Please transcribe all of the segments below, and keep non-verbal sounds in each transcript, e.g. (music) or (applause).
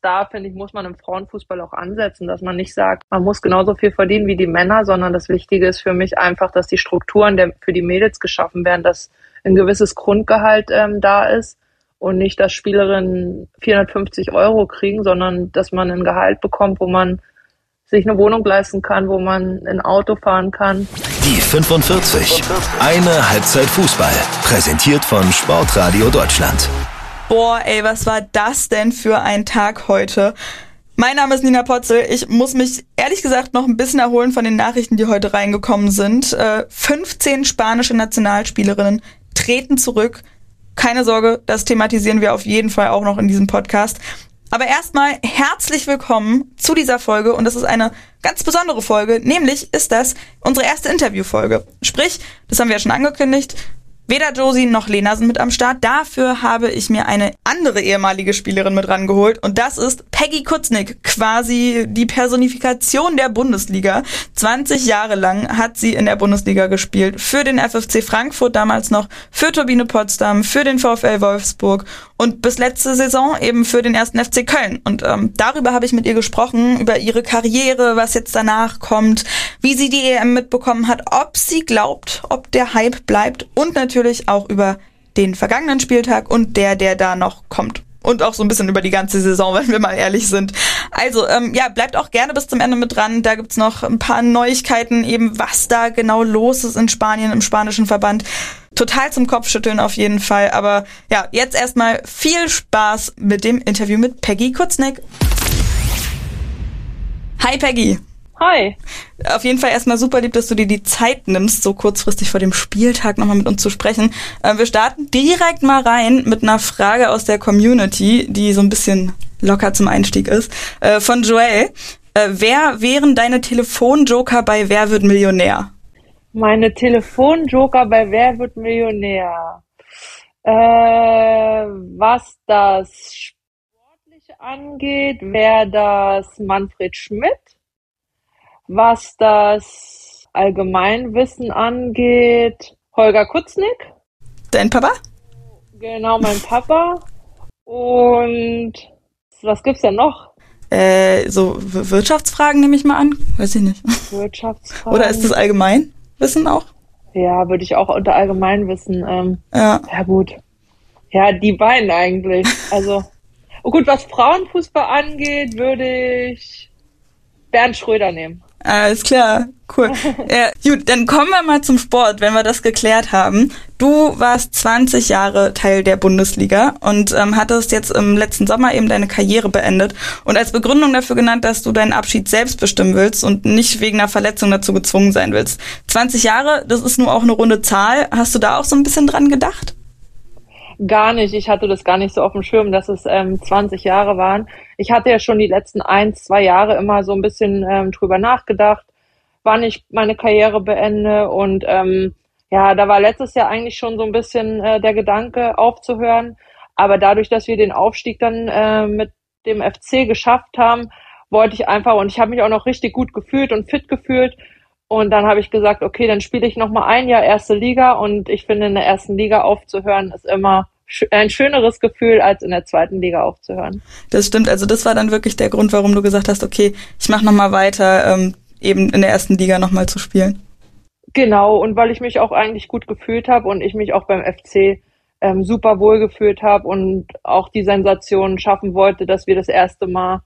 da, finde ich, muss man im Frauenfußball auch ansetzen, dass man nicht sagt, man muss genauso viel verdienen wie die Männer, sondern das Wichtige ist für mich einfach, dass die Strukturen der, für die Mädels geschaffen werden, dass ein gewisses Grundgehalt ähm, da ist und nicht, dass Spielerinnen 450 Euro kriegen, sondern dass man ein Gehalt bekommt, wo man sich eine Wohnung leisten kann, wo man ein Auto fahren kann. Die 45. Eine Halbzeit Fußball. Präsentiert von Sportradio Deutschland. Boah, ey, was war das denn für ein Tag heute? Mein Name ist Nina Potzel. Ich muss mich ehrlich gesagt noch ein bisschen erholen von den Nachrichten, die heute reingekommen sind. Äh, 15 spanische Nationalspielerinnen treten zurück. Keine Sorge, das thematisieren wir auf jeden Fall auch noch in diesem Podcast. Aber erstmal herzlich willkommen zu dieser Folge und das ist eine ganz besondere Folge, nämlich ist das unsere erste Interviewfolge. Sprich, das haben wir ja schon angekündigt, Weder Josie noch Lena sind mit am Start. Dafür habe ich mir eine andere ehemalige Spielerin mit rangeholt und das ist Peggy Kutznick, quasi die Personifikation der Bundesliga. 20 Jahre lang hat sie in der Bundesliga gespielt, für den FFC Frankfurt damals noch, für Turbine Potsdam, für den VfL Wolfsburg und bis letzte Saison eben für den ersten FC Köln. Und ähm, darüber habe ich mit ihr gesprochen, über ihre Karriere, was jetzt danach kommt, wie sie die EM mitbekommen hat, ob sie glaubt, ob der Hype bleibt und natürlich auch über den vergangenen Spieltag und der, der da noch kommt. Und auch so ein bisschen über die ganze Saison, (laughs) wenn wir mal ehrlich sind. Also, ähm, ja, bleibt auch gerne bis zum Ende mit dran. Da gibt's noch ein paar Neuigkeiten, eben was da genau los ist in Spanien, im spanischen Verband total zum Kopfschütteln auf jeden Fall. Aber ja, jetzt erstmal viel Spaß mit dem Interview mit Peggy Kutznick. Hi Peggy. Hi. Auf jeden Fall erstmal super lieb, dass du dir die Zeit nimmst, so kurzfristig vor dem Spieltag nochmal mit uns zu sprechen. Äh, wir starten direkt mal rein mit einer Frage aus der Community, die so ein bisschen locker zum Einstieg ist. Äh, von Joel. Äh, wer wären deine Telefonjoker bei Wer wird Millionär? Meine Telefonjoker bei Wer wird Millionär? Äh, was das Sportliche angeht, wäre das Manfred Schmidt. Was das Allgemeinwissen angeht, Holger Kutznick. Dein Papa? Genau, mein Papa. Und was gibt's denn noch? Äh, so Wirtschaftsfragen nehme ich mal an. Weiß ich nicht. Wirtschaftsfragen. Oder ist das allgemein? Wissen auch? Ja, würde ich auch unter Allgemeinwissen. Ähm, Ja. ja, gut. Ja, die beiden eigentlich. Also, oh gut, was Frauenfußball angeht, würde ich Bernd Schröder nehmen. Alles klar, cool. (laughs) ja, gut, dann kommen wir mal zum Sport, wenn wir das geklärt haben. Du warst 20 Jahre Teil der Bundesliga und ähm, hattest jetzt im letzten Sommer eben deine Karriere beendet und als Begründung dafür genannt, dass du deinen Abschied selbst bestimmen willst und nicht wegen einer Verletzung dazu gezwungen sein willst. 20 Jahre, das ist nur auch eine runde Zahl. Hast du da auch so ein bisschen dran gedacht? Gar nicht. Ich hatte das gar nicht so auf dem Schirm, dass es ähm, 20 Jahre waren. Ich hatte ja schon die letzten ein, zwei Jahre immer so ein bisschen ähm, drüber nachgedacht, wann ich meine Karriere beende. Und ähm, ja, da war letztes Jahr eigentlich schon so ein bisschen äh, der Gedanke aufzuhören. Aber dadurch, dass wir den Aufstieg dann äh, mit dem FC geschafft haben, wollte ich einfach und ich habe mich auch noch richtig gut gefühlt und fit gefühlt. Und dann habe ich gesagt, okay, dann spiele ich noch mal ein Jahr erste Liga und ich finde, in der ersten Liga aufzuhören ist immer ein schöneres Gefühl, als in der zweiten Liga aufzuhören. Das stimmt. Also das war dann wirklich der Grund, warum du gesagt hast, okay, ich mache noch mal weiter, ähm, eben in der ersten Liga noch mal zu spielen. Genau, und weil ich mich auch eigentlich gut gefühlt habe und ich mich auch beim FC ähm, super wohl gefühlt habe und auch die Sensation schaffen wollte, dass wir das erste Mal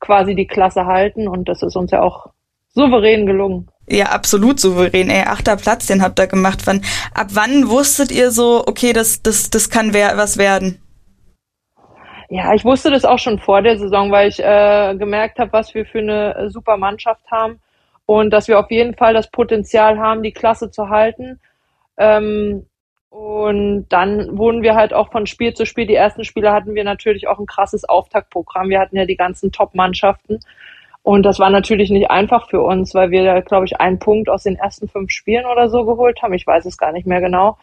quasi die Klasse halten und das ist uns ja auch souverän gelungen. Ja, absolut souverän. Ey, achter Platz, den habt ihr gemacht. Wann, ab wann wusstet ihr so, okay, das, das, das kann wer, was werden? Ja, ich wusste das auch schon vor der Saison, weil ich äh, gemerkt habe, was wir für eine äh, super Mannschaft haben und dass wir auf jeden Fall das Potenzial haben, die Klasse zu halten. Ähm, und dann wurden wir halt auch von Spiel zu Spiel, die ersten Spiele hatten wir natürlich auch ein krasses Auftaktprogramm. Wir hatten ja die ganzen Top-Mannschaften. Und das war natürlich nicht einfach für uns, weil wir da, glaube ich, einen Punkt aus den ersten fünf Spielen oder so geholt haben. Ich weiß es gar nicht mehr genau.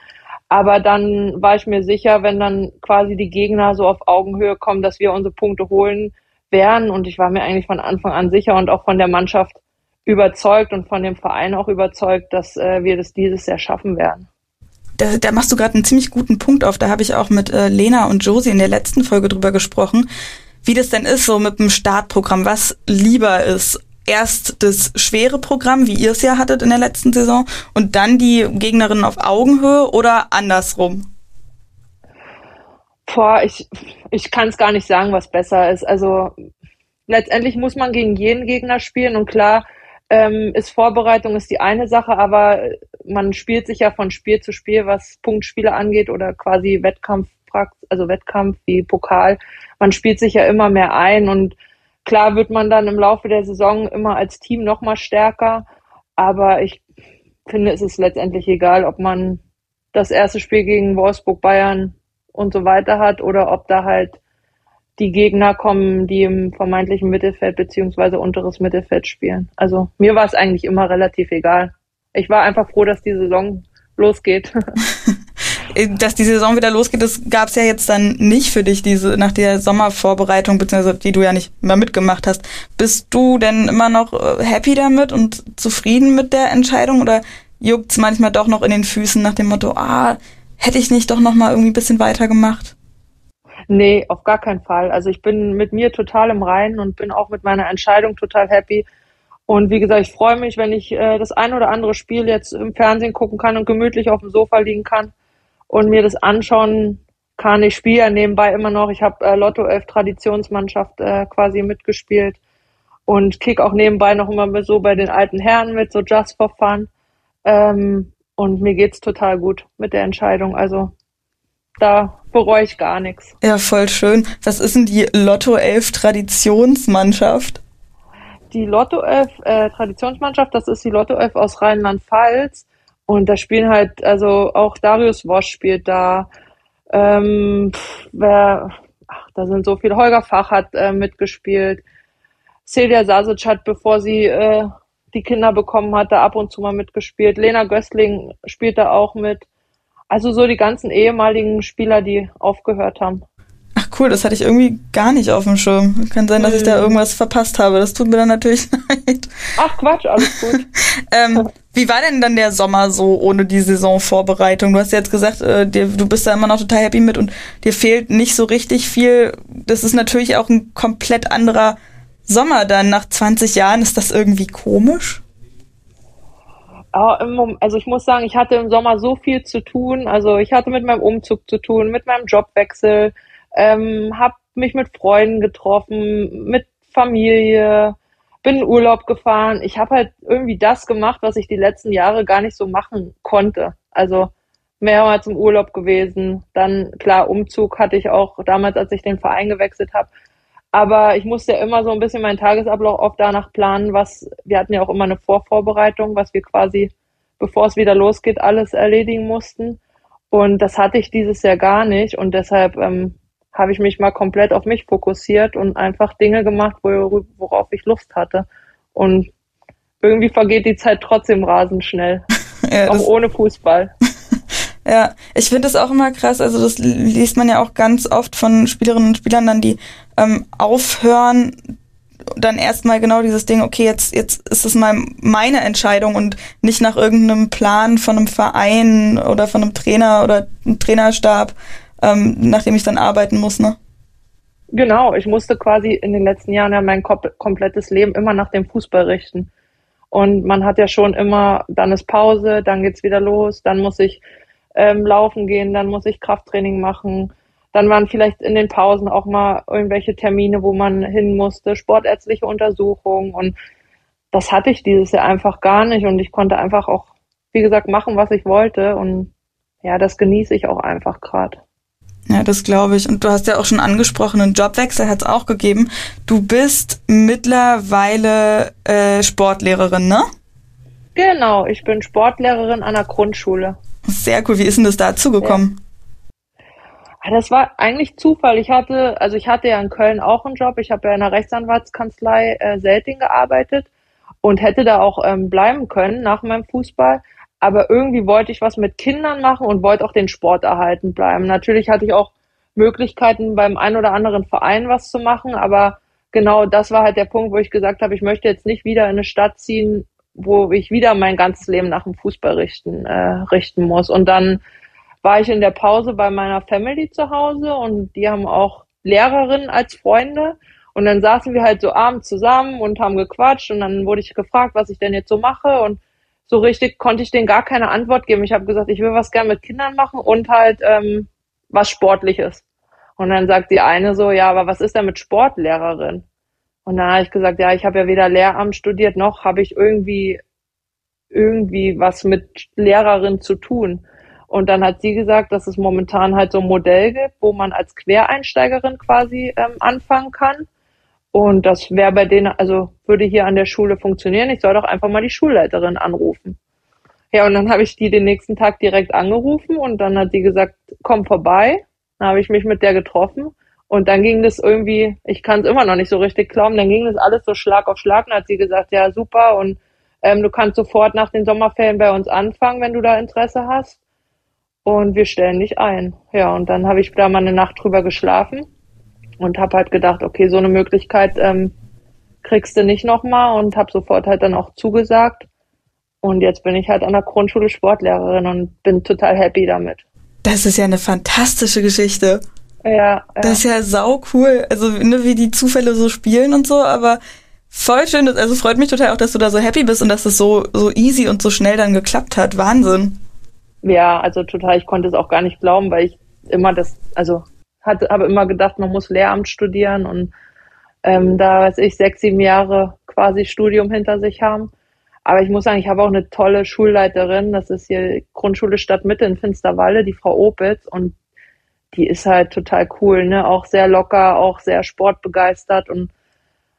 Aber dann war ich mir sicher, wenn dann quasi die Gegner so auf Augenhöhe kommen, dass wir unsere Punkte holen werden. Und ich war mir eigentlich von Anfang an sicher und auch von der Mannschaft überzeugt und von dem Verein auch überzeugt, dass äh, wir das dieses Jahr schaffen werden. Da, da machst du gerade einen ziemlich guten Punkt auf. Da habe ich auch mit äh, Lena und Josie in der letzten Folge drüber gesprochen. Wie das denn ist, so mit dem Startprogramm, was lieber ist. Erst das schwere Programm, wie ihr es ja hattet in der letzten Saison, und dann die Gegnerinnen auf Augenhöhe oder andersrum? Boah, ich, ich kann es gar nicht sagen, was besser ist. Also letztendlich muss man gegen jeden Gegner spielen und klar ähm, ist Vorbereitung ist die eine Sache, aber man spielt sich ja von Spiel zu Spiel, was Punktspiele angeht oder quasi Wettkampf, also Wettkampf wie Pokal. Man spielt sich ja immer mehr ein und klar wird man dann im Laufe der Saison immer als Team noch mal stärker, aber ich finde, es ist letztendlich egal, ob man das erste Spiel gegen Wolfsburg, Bayern und so weiter hat oder ob da halt die Gegner kommen, die im vermeintlichen Mittelfeld beziehungsweise unteres Mittelfeld spielen. Also mir war es eigentlich immer relativ egal. Ich war einfach froh, dass die Saison losgeht. (laughs) dass die Saison wieder losgeht, das gab es ja jetzt dann nicht für dich, diese nach der Sommervorbereitung, beziehungsweise die du ja nicht mehr mitgemacht hast. Bist du denn immer noch äh, happy damit und zufrieden mit der Entscheidung oder juckt's manchmal doch noch in den Füßen nach dem Motto, ah, hätte ich nicht doch noch mal irgendwie ein bisschen weiter gemacht? Nee, auf gar keinen Fall. Also ich bin mit mir total im Reinen und bin auch mit meiner Entscheidung total happy. Und wie gesagt, ich freue mich, wenn ich äh, das ein oder andere Spiel jetzt im Fernsehen gucken kann und gemütlich auf dem Sofa liegen kann und mir das anschauen kann. Ich spiele ja nebenbei immer noch. Ich habe äh, Lotto 11 Traditionsmannschaft äh, quasi mitgespielt und kick auch nebenbei noch immer so bei den alten Herren mit, so just for fun. Ähm, und mir geht's total gut mit der Entscheidung. Also da bereue ich gar nichts. Ja, voll schön. Was ist denn die Lotto 11 Traditionsmannschaft? Die Lotto 11 äh, Traditionsmannschaft, das ist die Lotto 11 aus Rheinland-Pfalz. Und da spielen halt, also auch Darius Wosch spielt da. Ähm, wer, ach, da sind so viele. Holger Fach hat äh, mitgespielt. Celia Sasic hat, bevor sie äh, die Kinder bekommen hat, da ab und zu mal mitgespielt. Lena Göstling spielt da auch mit. Also so die ganzen ehemaligen Spieler, die aufgehört haben. Cool, das hatte ich irgendwie gar nicht auf dem Schirm. Kann sein, dass ich da mhm. irgendwas verpasst habe. Das tut mir dann natürlich (laughs) leid. Ach Quatsch, alles gut. (laughs) ähm, wie war denn dann der Sommer so ohne die Saisonvorbereitung? Du hast ja jetzt gesagt, äh, dir, du bist da immer noch total happy mit und dir fehlt nicht so richtig viel. Das ist natürlich auch ein komplett anderer Sommer dann. Nach 20 Jahren ist das irgendwie komisch? also ich muss sagen, ich hatte im Sommer so viel zu tun. Also ich hatte mit meinem Umzug zu tun, mit meinem Jobwechsel, ähm, habe mich mit Freunden getroffen, mit Familie, bin in Urlaub gefahren. Ich habe halt irgendwie das gemacht, was ich die letzten Jahre gar nicht so machen konnte. Also mehrmals im Urlaub gewesen. Dann klar, Umzug hatte ich auch damals, als ich den Verein gewechselt habe. Aber ich musste ja immer so ein bisschen meinen Tagesablauf oft danach planen, was, wir hatten ja auch immer eine Vorvorbereitung, was wir quasi, bevor es wieder losgeht, alles erledigen mussten. Und das hatte ich dieses Jahr gar nicht. Und deshalb ähm, habe ich mich mal komplett auf mich fokussiert und einfach Dinge gemacht, worauf ich Lust hatte. Und irgendwie vergeht die Zeit trotzdem rasend schnell. (laughs) ja, auch ohne Fußball. (laughs) Ja, ich finde das auch immer krass. Also das liest man ja auch ganz oft von Spielerinnen und Spielern dann, die ähm, aufhören, dann erstmal genau dieses Ding, okay, jetzt, jetzt ist es mal meine Entscheidung und nicht nach irgendeinem Plan von einem Verein oder von einem Trainer oder einem Trainerstab, ähm, nach dem ich dann arbeiten muss, ne? Genau, ich musste quasi in den letzten Jahren ja mein komplettes Leben immer nach dem Fußball richten. Und man hat ja schon immer, dann ist Pause, dann geht's wieder los, dann muss ich ähm, laufen gehen, dann muss ich Krafttraining machen. Dann waren vielleicht in den Pausen auch mal irgendwelche Termine, wo man hin musste, sportärztliche Untersuchungen. Und das hatte ich dieses Jahr einfach gar nicht. Und ich konnte einfach auch, wie gesagt, machen, was ich wollte. Und ja, das genieße ich auch einfach gerade. Ja, das glaube ich. Und du hast ja auch schon angesprochen, einen Jobwechsel hat es auch gegeben. Du bist mittlerweile äh, Sportlehrerin, ne? Genau, ich bin Sportlehrerin an der Grundschule. Sehr cool. Wie ist denn das dazu gekommen? Ja. Das war eigentlich Zufall. Ich hatte, also ich hatte ja in Köln auch einen Job. Ich habe ja in einer Rechtsanwaltskanzlei äh, Selting gearbeitet und hätte da auch ähm, bleiben können nach meinem Fußball. Aber irgendwie wollte ich was mit Kindern machen und wollte auch den Sport erhalten bleiben. Natürlich hatte ich auch Möglichkeiten beim ein oder anderen Verein was zu machen, aber genau das war halt der Punkt, wo ich gesagt habe, ich möchte jetzt nicht wieder in eine Stadt ziehen, wo ich wieder mein ganzes Leben nach dem Fußball richten, äh, richten muss. Und dann war ich in der Pause bei meiner Family zu Hause und die haben auch Lehrerinnen als Freunde. Und dann saßen wir halt so abends zusammen und haben gequatscht und dann wurde ich gefragt, was ich denn jetzt so mache und so richtig konnte ich denen gar keine Antwort geben. Ich habe gesagt, ich will was gern mit Kindern machen und halt ähm, was Sportliches. Und dann sagt die eine so, ja, aber was ist denn mit Sportlehrerin? Und dann habe ich gesagt, ja, ich habe ja weder Lehramt studiert noch habe ich irgendwie irgendwie was mit Lehrerin zu tun. Und dann hat sie gesagt, dass es momentan halt so ein Modell gibt, wo man als Quereinsteigerin quasi ähm, anfangen kann. Und das wäre bei denen, also würde hier an der Schule funktionieren. Ich soll doch einfach mal die Schulleiterin anrufen. Ja, und dann habe ich die den nächsten Tag direkt angerufen und dann hat sie gesagt, komm vorbei. Dann habe ich mich mit der getroffen und dann ging das irgendwie, ich kann es immer noch nicht so richtig glauben, dann ging das alles so Schlag auf Schlag. Dann hat sie gesagt, ja super und ähm, du kannst sofort nach den Sommerferien bei uns anfangen, wenn du da Interesse hast. Und wir stellen dich ein. Ja, und dann habe ich da mal eine Nacht drüber geschlafen und habe halt gedacht, okay, so eine Möglichkeit ähm, kriegst du nicht nochmal und habe sofort halt dann auch zugesagt. Und jetzt bin ich halt an der Grundschule Sportlehrerin und bin total happy damit. Das ist ja eine fantastische Geschichte. Ja, ja. Das ist ja sau cool. Also, ne, wie die Zufälle so spielen und so, aber voll schön. Also, freut mich total auch, dass du da so happy bist und dass es so, so easy und so schnell dann geklappt hat. Wahnsinn. Ja, also total. Ich konnte es auch gar nicht glauben, weil ich immer das, also hatte, habe immer gedacht, man muss Lehramt studieren und ähm, da weiß ich sechs, sieben Jahre quasi Studium hinter sich haben. Aber ich muss sagen, ich habe auch eine tolle Schulleiterin. Das ist hier Grundschule Stadtmitte in Finsterwalde, die Frau Opitz. Und die ist halt total cool, ne? Auch sehr locker, auch sehr sportbegeistert und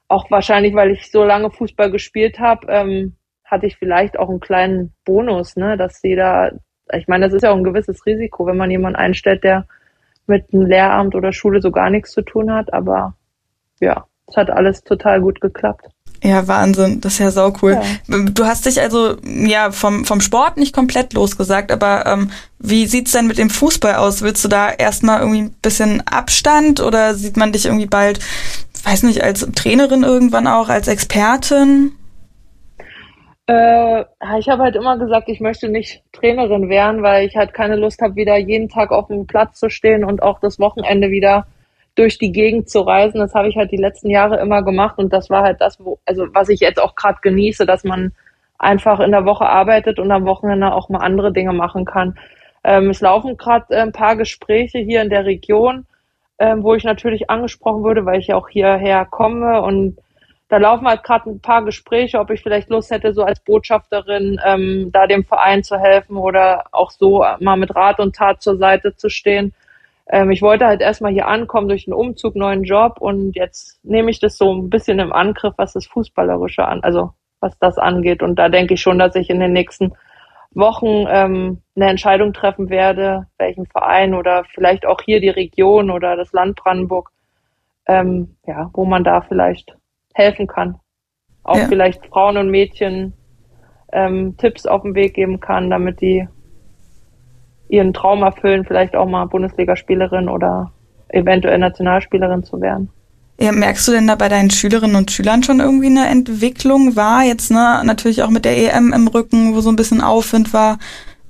auch wahrscheinlich, weil ich so lange Fußball gespielt habe, ähm, hatte ich vielleicht auch einen kleinen Bonus, ne? Dass sie da, ich meine, das ist ja auch ein gewisses Risiko, wenn man jemanden einstellt, der mit einem Lehramt oder Schule so gar nichts zu tun hat. Aber ja, es hat alles total gut geklappt. Ja, Wahnsinn, das ist ja sau cool. Ja. Du hast dich also ja vom, vom Sport nicht komplett losgesagt, aber ähm, wie sieht's denn mit dem Fußball aus? Willst du da erstmal irgendwie ein bisschen Abstand oder sieht man dich irgendwie bald, weiß nicht, als Trainerin irgendwann auch, als Expertin? Äh, ich habe halt immer gesagt, ich möchte nicht Trainerin werden, weil ich halt keine Lust habe, wieder jeden Tag auf dem Platz zu stehen und auch das Wochenende wieder durch die Gegend zu reisen. Das habe ich halt die letzten Jahre immer gemacht und das war halt das, wo, also was ich jetzt auch gerade genieße, dass man einfach in der Woche arbeitet und am Wochenende auch mal andere Dinge machen kann. Ähm, es laufen gerade äh, ein paar Gespräche hier in der Region, ähm, wo ich natürlich angesprochen würde, weil ich ja auch hierher komme und da laufen halt gerade ein paar Gespräche, ob ich vielleicht Lust hätte, so als Botschafterin ähm, da dem Verein zu helfen oder auch so mal mit Rat und Tat zur Seite zu stehen ähm, ich wollte halt erstmal hier ankommen durch einen Umzug, neuen Job und jetzt nehme ich das so ein bisschen im Angriff, was das Fußballerische an, also was das angeht. Und da denke ich schon, dass ich in den nächsten Wochen ähm, eine Entscheidung treffen werde, welchen Verein oder vielleicht auch hier die Region oder das Land Brandenburg, ähm, ja, wo man da vielleicht helfen kann. Auch ja. vielleicht Frauen und Mädchen ähm, Tipps auf den Weg geben kann, damit die ihren Traum erfüllen, vielleicht auch mal Bundesligaspielerin oder eventuell Nationalspielerin zu werden. Ja, merkst du denn da bei deinen Schülerinnen und Schülern schon irgendwie eine Entwicklung war? Jetzt ne, natürlich auch mit der EM im Rücken, wo so ein bisschen Aufwind war.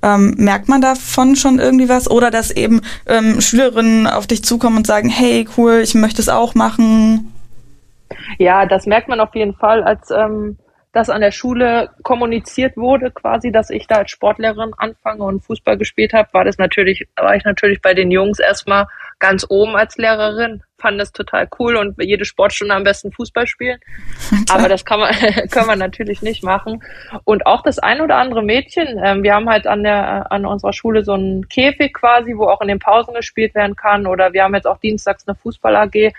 Ähm, merkt man davon schon irgendwie was? Oder dass eben ähm, Schülerinnen auf dich zukommen und sagen, hey, cool, ich möchte es auch machen? Ja, das merkt man auf jeden Fall, als ähm, das an der Schule kommuniziert wurde, quasi, dass ich da als Sportlehrerin anfange und Fußball gespielt habe, war das natürlich, war ich natürlich bei den Jungs erstmal ganz oben als Lehrerin, fand das total cool und jede Sportstunde am besten Fußball spielen. (laughs) Aber das kann man, (laughs) können wir natürlich nicht machen. Und auch das ein oder andere Mädchen, äh, wir haben halt an der, an unserer Schule so einen Käfig quasi, wo auch in den Pausen gespielt werden kann oder wir haben jetzt auch dienstags eine Fußball AG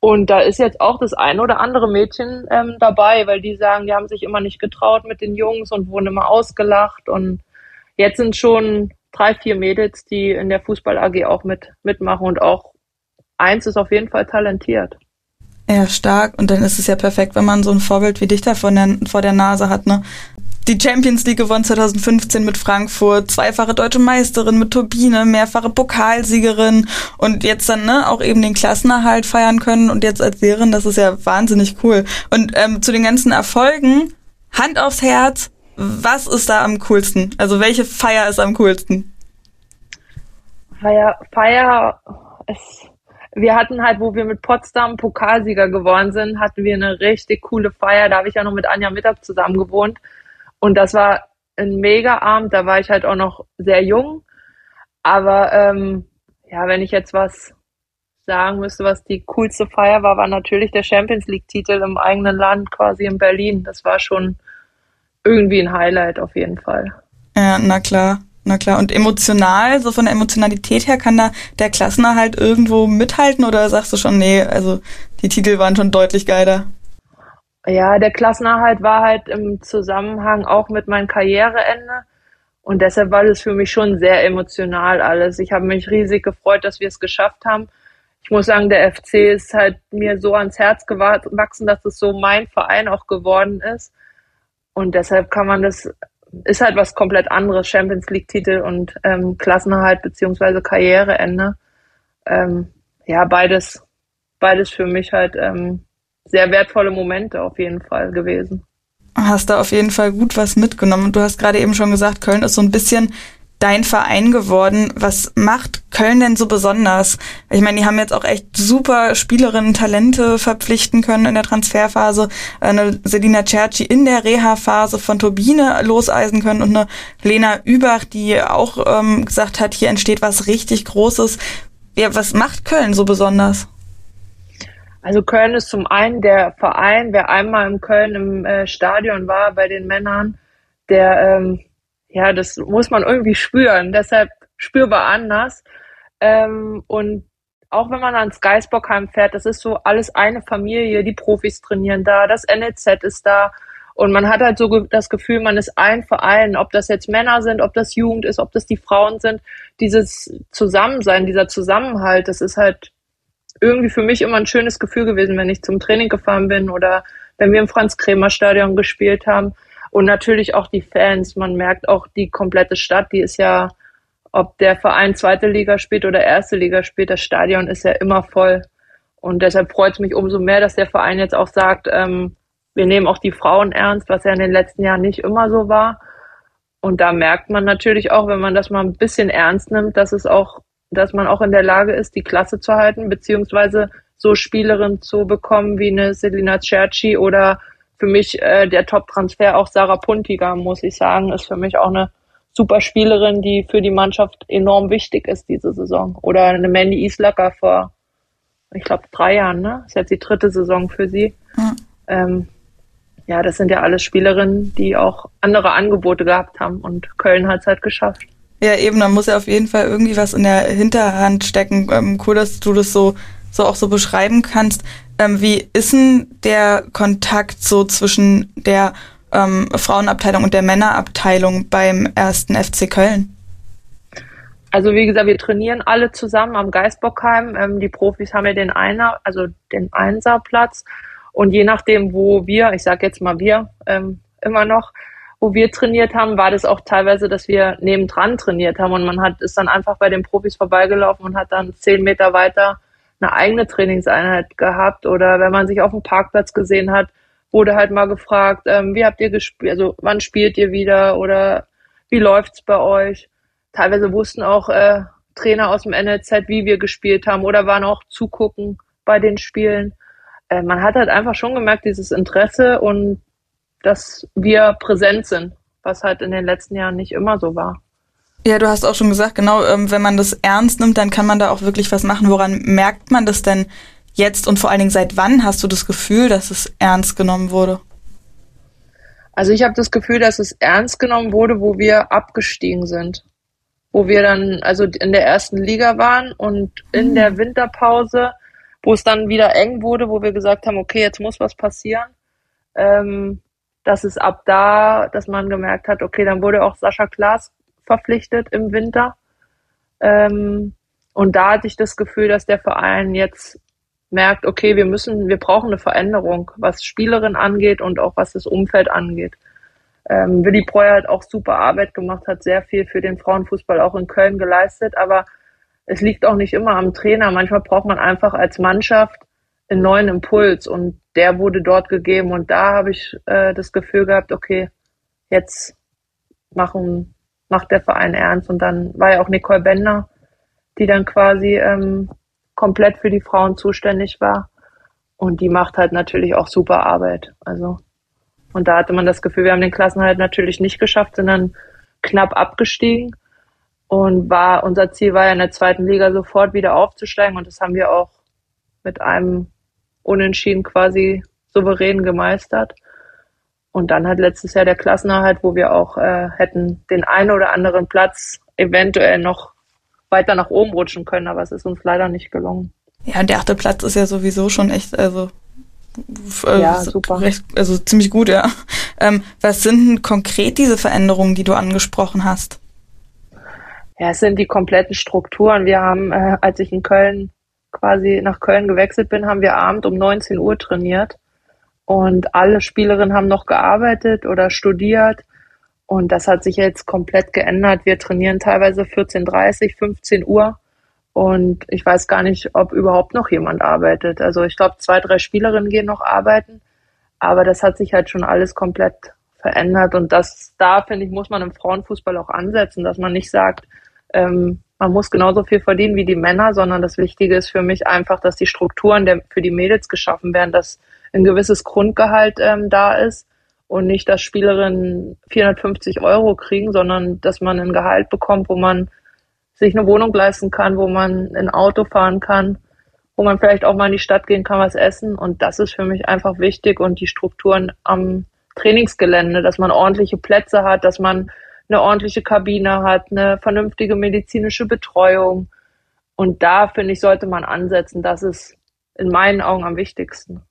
und da ist jetzt auch das ein oder andere Mädchen ähm, dabei, weil die sagen, die haben sich immer nicht getraut mit den Jungs und wurden immer ausgelacht. Und jetzt sind schon drei, vier Mädels, die in der Fußball AG auch mit, mitmachen und auch eins ist auf jeden Fall talentiert. Ja, stark. Und dann ist es ja perfekt, wenn man so ein Vorbild wie dich da vor der, vor der Nase hat, ne? Die Champions League gewonnen 2015 mit Frankfurt, zweifache deutsche Meisterin mit Turbine, mehrfache Pokalsiegerin und jetzt dann ne, auch eben den Klassenerhalt feiern können und jetzt als Lehrerin, das ist ja wahnsinnig cool. Und ähm, zu den ganzen Erfolgen, Hand aufs Herz, was ist da am coolsten? Also welche Feier ist am coolsten? Feier, Feier ist wir hatten halt, wo wir mit Potsdam Pokalsieger geworden sind, hatten wir eine richtig coole Feier. Da habe ich ja noch mit Anja Mittag zusammen gewohnt. Und das war ein mega Abend. Da war ich halt auch noch sehr jung. Aber ähm, ja, wenn ich jetzt was sagen müsste, was die coolste Feier war, war natürlich der Champions League-Titel im eigenen Land, quasi in Berlin. Das war schon irgendwie ein Highlight auf jeden Fall. Ja, na klar. Na klar, und emotional, so von der Emotionalität her, kann da der Klassenerhalt irgendwo mithalten oder sagst du schon, nee, also die Titel waren schon deutlich geiler? Ja, der Klassenerhalt war halt im Zusammenhang auch mit meinem Karriereende und deshalb war das für mich schon sehr emotional alles. Ich habe mich riesig gefreut, dass wir es geschafft haben. Ich muss sagen, der FC ist halt mir so ans Herz gewachsen, dass es so mein Verein auch geworden ist. Und deshalb kann man das ist halt was komplett anderes, Champions League-Titel und ähm, Klassenerhalt beziehungsweise Karriereende. Ähm, ja, beides, beides für mich halt ähm, sehr wertvolle Momente auf jeden Fall gewesen. Hast da auf jeden Fall gut was mitgenommen. Du hast gerade eben schon gesagt, Köln ist so ein bisschen dein Verein geworden. Was macht Köln denn so besonders? Ich meine, die haben jetzt auch echt super Spielerinnen, Talente verpflichten können in der Transferphase. Eine Selina Cerci in der Reha-Phase von Turbine loseisen können und eine Lena Übach, die auch ähm, gesagt hat, hier entsteht was richtig Großes. Ja, was macht Köln so besonders? Also Köln ist zum einen der Verein, wer einmal in Köln im äh, Stadion war bei den Männern, der ähm, ja, das muss man irgendwie spüren, deshalb spürbar anders. Ähm, und auch wenn man ans Geisbockheim fährt, das ist so alles eine Familie, die Profis trainieren da, das NEZ ist da. Und man hat halt so das Gefühl, man ist ein Verein, ob das jetzt Männer sind, ob das Jugend ist, ob das die Frauen sind, dieses Zusammensein, dieser Zusammenhalt, das ist halt irgendwie für mich immer ein schönes Gefühl gewesen, wenn ich zum Training gefahren bin oder wenn wir im Franz-Kremer-Stadion gespielt haben. Und natürlich auch die Fans. Man merkt auch die komplette Stadt, die ist ja, ob der Verein zweite Liga spielt oder erste Liga spielt, das Stadion ist ja immer voll. Und deshalb freut es mich umso mehr, dass der Verein jetzt auch sagt, ähm, wir nehmen auch die Frauen ernst, was ja in den letzten Jahren nicht immer so war. Und da merkt man natürlich auch, wenn man das mal ein bisschen ernst nimmt, dass es auch, dass man auch in der Lage ist, die Klasse zu halten, beziehungsweise so Spielerinnen zu bekommen wie eine Selina Cerci oder für mich äh, der Top-Transfer auch Sarah Puntiga, muss ich sagen, ist für mich auch eine super Spielerin, die für die Mannschaft enorm wichtig ist diese Saison. Oder eine Mandy Islacker vor, ich glaube, drei Jahren, ne? Ist jetzt die dritte Saison für sie. Mhm. Ähm, ja, das sind ja alles Spielerinnen, die auch andere Angebote gehabt haben und Köln hat es halt geschafft. Ja, eben, da muss ja auf jeden Fall irgendwie was in der Hinterhand stecken. Ähm, cool, dass du das so, so auch so beschreiben kannst. Ähm, wie ist denn der Kontakt so zwischen der ähm, Frauenabteilung und der Männerabteilung beim ersten FC Köln? Also wie gesagt, wir trainieren alle zusammen am Geisbockheim. Ähm, die Profis haben ja den Einer, also den Einserplatz. Und je nachdem, wo wir, ich sage jetzt mal wir, ähm, immer noch, wo wir trainiert haben, war das auch teilweise, dass wir nebendran trainiert haben und man hat ist dann einfach bei den Profis vorbeigelaufen und hat dann zehn Meter weiter eine eigene Trainingseinheit gehabt oder wenn man sich auf dem Parkplatz gesehen hat, wurde halt mal gefragt, ähm, wie habt ihr gespielt, also wann spielt ihr wieder oder wie läuft's bei euch? Teilweise wussten auch äh, Trainer aus dem NLZ, wie wir gespielt haben oder waren auch zugucken bei den Spielen. Äh, man hat halt einfach schon gemerkt, dieses Interesse und dass wir präsent sind, was halt in den letzten Jahren nicht immer so war. Ja, du hast auch schon gesagt, genau, ähm, wenn man das ernst nimmt, dann kann man da auch wirklich was machen. Woran merkt man das denn jetzt und vor allen Dingen seit wann hast du das Gefühl, dass es ernst genommen wurde? Also ich habe das Gefühl, dass es ernst genommen wurde, wo wir abgestiegen sind. Wo wir dann also in der ersten Liga waren und in mhm. der Winterpause, wo es dann wieder eng wurde, wo wir gesagt haben, okay, jetzt muss was passieren. Ähm, dass es ab da, dass man gemerkt hat, okay, dann wurde auch Sascha Klaas verpflichtet im Winter. Ähm, und da hatte ich das Gefühl, dass der Verein jetzt merkt, okay, wir müssen, wir brauchen eine Veränderung, was Spielerin angeht und auch was das Umfeld angeht. Ähm, Willi Preuer hat auch super Arbeit gemacht, hat sehr viel für den Frauenfußball auch in Köln geleistet, aber es liegt auch nicht immer am Trainer. Manchmal braucht man einfach als Mannschaft einen neuen Impuls und der wurde dort gegeben und da habe ich äh, das Gefühl gehabt, okay, jetzt machen macht der Verein ernst. Und dann war ja auch Nicole Bender, die dann quasi ähm, komplett für die Frauen zuständig war. Und die macht halt natürlich auch super Arbeit. Also, und da hatte man das Gefühl, wir haben den Klassenhalt natürlich nicht geschafft, sind dann knapp abgestiegen. Und war, unser Ziel war ja in der zweiten Liga sofort wieder aufzusteigen. Und das haben wir auch mit einem Unentschieden quasi souverän gemeistert. Und dann hat letztes Jahr der Klassenerhalt, wo wir auch äh, hätten den einen oder anderen Platz eventuell noch weiter nach oben rutschen können, aber es ist uns leider nicht gelungen. Ja, der achte Platz ist ja sowieso schon echt, also äh, ja, super. Recht, also ziemlich gut, ja. (laughs) Ähm, was sind denn konkret diese Veränderungen, die du angesprochen hast? Ja, es sind die kompletten Strukturen. Wir haben, äh, als ich in Köln quasi nach Köln gewechselt bin, haben wir abend um 19 Uhr trainiert. Und alle Spielerinnen haben noch gearbeitet oder studiert. Und das hat sich jetzt komplett geändert. Wir trainieren teilweise 14.30, 15 Uhr. Und ich weiß gar nicht, ob überhaupt noch jemand arbeitet. Also ich glaube, zwei, drei Spielerinnen gehen noch arbeiten. Aber das hat sich halt schon alles komplett verändert. Und das da, finde ich, muss man im Frauenfußball auch ansetzen, dass man nicht sagt, ähm, man muss genauso viel verdienen wie die Männer, sondern das Wichtige ist für mich einfach, dass die Strukturen der, für die Mädels geschaffen werden, dass ein gewisses Grundgehalt ähm, da ist und nicht, dass Spielerinnen 450 Euro kriegen, sondern dass man ein Gehalt bekommt, wo man sich eine Wohnung leisten kann, wo man ein Auto fahren kann, wo man vielleicht auch mal in die Stadt gehen kann, was essen. Und das ist für mich einfach wichtig und die Strukturen am Trainingsgelände, dass man ordentliche Plätze hat, dass man eine ordentliche Kabine hat, eine vernünftige medizinische Betreuung. Und da, finde ich, sollte man ansetzen. Das ist in meinen Augen am wichtigsten.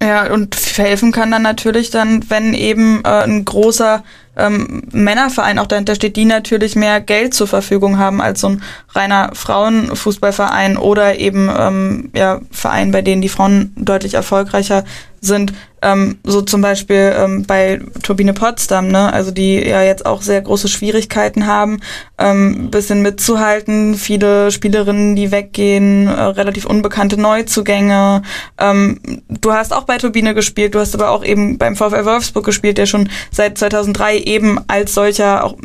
Ja, und helfen kann dann natürlich dann, wenn eben äh, ein großer ähm, Männerverein auch dahinter steht, die natürlich mehr Geld zur Verfügung haben als so ein reiner Frauenfußballverein oder eben ähm, ja, Verein, bei denen die Frauen deutlich erfolgreicher sind, ähm, so zum Beispiel ähm, bei Turbine Potsdam, ne? also die ja jetzt auch sehr große Schwierigkeiten haben, ähm, bisschen mitzuhalten, viele Spielerinnen, die weggehen, äh, relativ unbekannte Neuzugänge. Ähm, du hast auch bei Turbine gespielt, du hast aber auch eben beim VfL Wolfsburg gespielt, der schon seit 2003 eben als solcher auch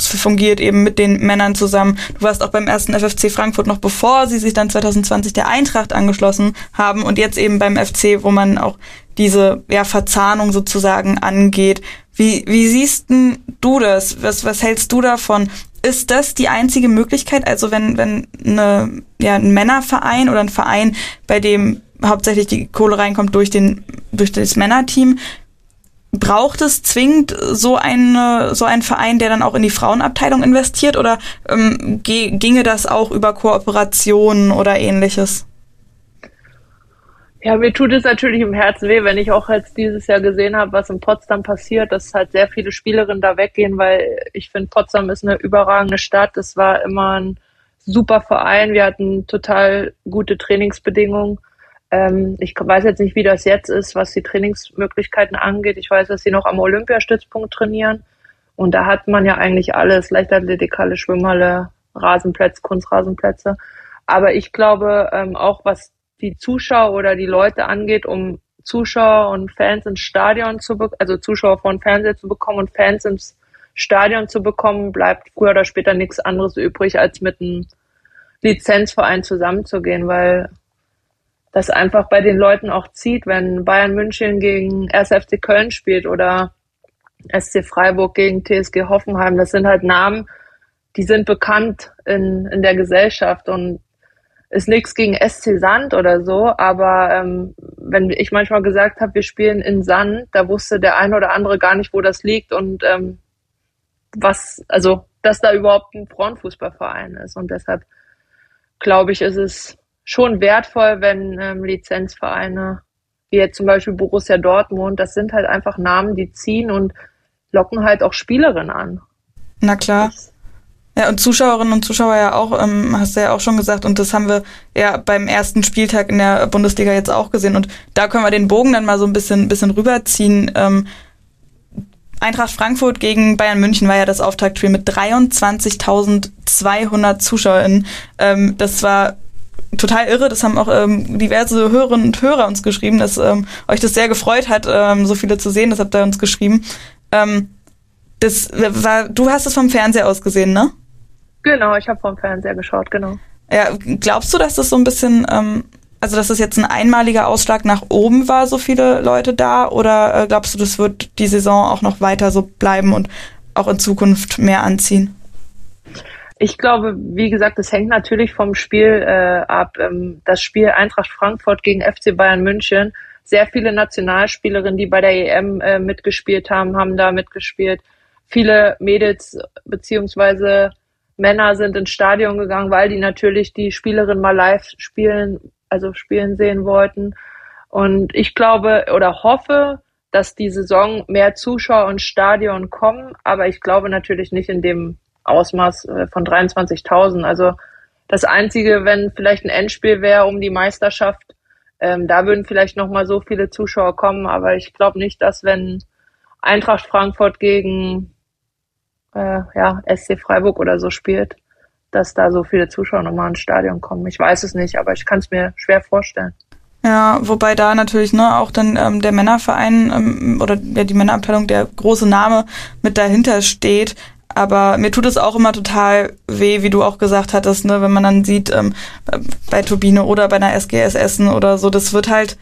fungiert, eben mit den Männern zusammen. Du warst auch beim ersten FFC Frankfurt noch bevor sie sich dann 2020 der Eintracht angeschlossen haben und jetzt eben beim FC, wo man auch diese ja, Verzahnung sozusagen angeht. Wie, wie siehst du das? Was, was hältst du davon? Ist das die einzige Möglichkeit? Also wenn, wenn eine, ja, ein Männerverein oder ein Verein, bei dem hauptsächlich die Kohle reinkommt durch den, durch das Männerteam, braucht es zwingend so eine so ein Verein, der dann auch in die Frauenabteilung investiert oder ähm, ginge das auch über Kooperationen oder ähnliches? Ja, mir tut es natürlich im Herzen weh, wenn ich auch jetzt dieses Jahr gesehen habe, was in Potsdam passiert, dass halt sehr viele Spielerinnen da weggehen, weil ich finde, Potsdam ist eine überragende Stadt. Es war immer ein super Verein. Wir hatten total gute Trainingsbedingungen. Ähm, ich weiß jetzt nicht, wie das jetzt ist, was die Trainingsmöglichkeiten angeht. Ich weiß, dass sie noch am Olympiastützpunkt trainieren. Und da hat man ja eigentlich alles. Leichtathletikhalle, Schwimmhalle, Rasenplätze, Kunstrasenplätze. Aber ich glaube, ähm, auch was die Zuschauer oder die Leute angeht, um Zuschauer und Fans ins Stadion zu bekommen, also Zuschauer von Fernseher zu bekommen und Fans ins Stadion zu bekommen, bleibt früher oder später nichts anderes übrig, als mit einem Lizenzverein zusammenzugehen, weil das einfach bei den Leuten auch zieht, wenn Bayern München gegen 1. FC Köln spielt oder SC Freiburg gegen TSG Hoffenheim. Das sind halt Namen, die sind bekannt in, in der Gesellschaft und ist nichts gegen SC Sand oder so, aber ähm, wenn ich manchmal gesagt habe, wir spielen in Sand, da wusste der eine oder andere gar nicht, wo das liegt und ähm, was, also dass da überhaupt ein Frauenfußballverein ist. Und deshalb glaube ich, ist es schon wertvoll, wenn ähm, Lizenzvereine wie jetzt zum Beispiel Borussia Dortmund, das sind halt einfach Namen, die ziehen und locken halt auch Spielerinnen an. Na klar. Das, ja, und Zuschauerinnen und Zuschauer ja auch, ähm, hast du ja auch schon gesagt, und das haben wir ja beim ersten Spieltag in der Bundesliga jetzt auch gesehen. Und da können wir den Bogen dann mal so ein bisschen, bisschen rüberziehen. Ähm, Eintracht Frankfurt gegen Bayern München war ja das Auftaktspiel mit 23.200 ZuschauerInnen. Ähm, das war total irre. Das haben auch ähm, diverse Hörerinnen und Hörer uns geschrieben, dass ähm, euch das sehr gefreut hat, ähm, so viele zu sehen. Das habt ihr uns geschrieben. Ähm, das war, du hast es vom Fernseher aus gesehen, ne? Genau, ich habe vom Fernseher geschaut, genau. Ja, glaubst du, dass das so ein bisschen, ähm, also dass das jetzt ein einmaliger Ausschlag nach oben war, so viele Leute da, oder äh, glaubst du, das wird die Saison auch noch weiter so bleiben und auch in Zukunft mehr anziehen? Ich glaube, wie gesagt, es hängt natürlich vom Spiel äh, ab. Ähm, das Spiel Eintracht Frankfurt gegen FC Bayern München. Sehr viele Nationalspielerinnen, die bei der EM äh, mitgespielt haben, haben da mitgespielt. Viele Mädels beziehungsweise Männer sind ins Stadion gegangen, weil die natürlich die Spielerin mal live spielen, also spielen sehen wollten. Und ich glaube oder hoffe, dass die Saison mehr Zuschauer ins Stadion kommen, aber ich glaube natürlich nicht in dem Ausmaß äh, von 23.000. Also das Einzige, wenn vielleicht ein Endspiel wäre um die Meisterschaft, ähm, da würden vielleicht noch mal so viele Zuschauer kommen, aber ich glaube nicht, dass wenn Eintracht Frankfurt gegen äh, ja, SC Freiburg oder so spielt, dass da so viele Zuschauer nochmal ins Stadion kommen. Ich weiß es nicht, aber ich kann es mir schwer vorstellen. Ja, wobei da natürlich ne, auch dann ähm, der Männerverein ähm, oder ja, die Männerabteilung, der große Name mit dahinter steht. Aber mir tut es auch immer total weh, wie du auch gesagt hattest, ne, wenn man dann sieht, ähm, bei Turbine oder bei einer SGS Essen oder so, das wird halt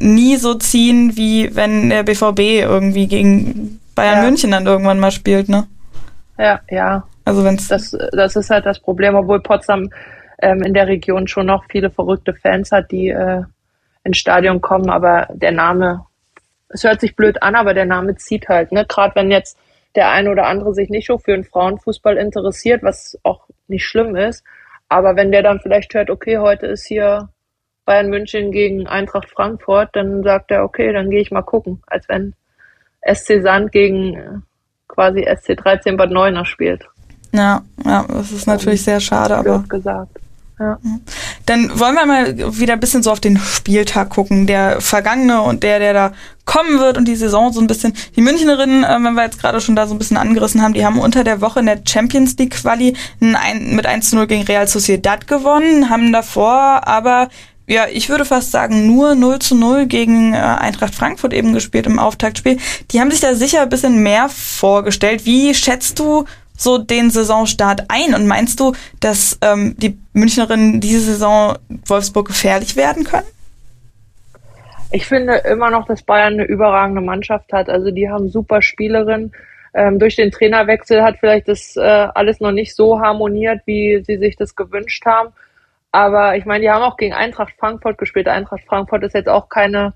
nie so ziehen, wie wenn der BVB irgendwie gegen Bayern ja. München dann irgendwann mal spielt, ne? Ja, ja. Also wenn's das, das ist halt das Problem, obwohl Potsdam ähm, in der Region schon noch viele verrückte Fans hat, die äh, ins Stadion kommen, aber der Name, es hört sich blöd an, aber der Name zieht halt, ne? Gerade wenn jetzt der eine oder andere sich nicht so für den Frauenfußball interessiert, was auch nicht schlimm ist, aber wenn der dann vielleicht hört, okay, heute ist hier Bayern München gegen Eintracht Frankfurt, dann sagt er, okay, dann gehe ich mal gucken, als wenn SC Sand gegen quasi SC13 Bad Neuner spielt. Ja, ja, das ist natürlich sehr schade, aber. gesagt. Ja. Dann wollen wir mal wieder ein bisschen so auf den Spieltag gucken, der vergangene und der, der da kommen wird und die Saison so ein bisschen. Die Münchnerinnen, äh, wenn wir jetzt gerade schon da so ein bisschen angerissen haben, die haben unter der Woche in der Champions League Quali ein, mit 1 zu 0 gegen Real Sociedad gewonnen, haben davor aber ja, ich würde fast sagen, nur 0 zu 0 gegen äh, Eintracht Frankfurt eben gespielt im Auftaktspiel. Die haben sich da sicher ein bisschen mehr vorgestellt. Wie schätzt du so den Saisonstart ein? Und meinst du, dass ähm, die Münchnerinnen diese Saison Wolfsburg gefährlich werden können? Ich finde immer noch, dass Bayern eine überragende Mannschaft hat. Also die haben super Spielerinnen. Ähm, durch den Trainerwechsel hat vielleicht das äh, alles noch nicht so harmoniert, wie sie sich das gewünscht haben. Aber ich meine, die haben auch gegen Eintracht Frankfurt gespielt. Eintracht Frankfurt ist jetzt auch keine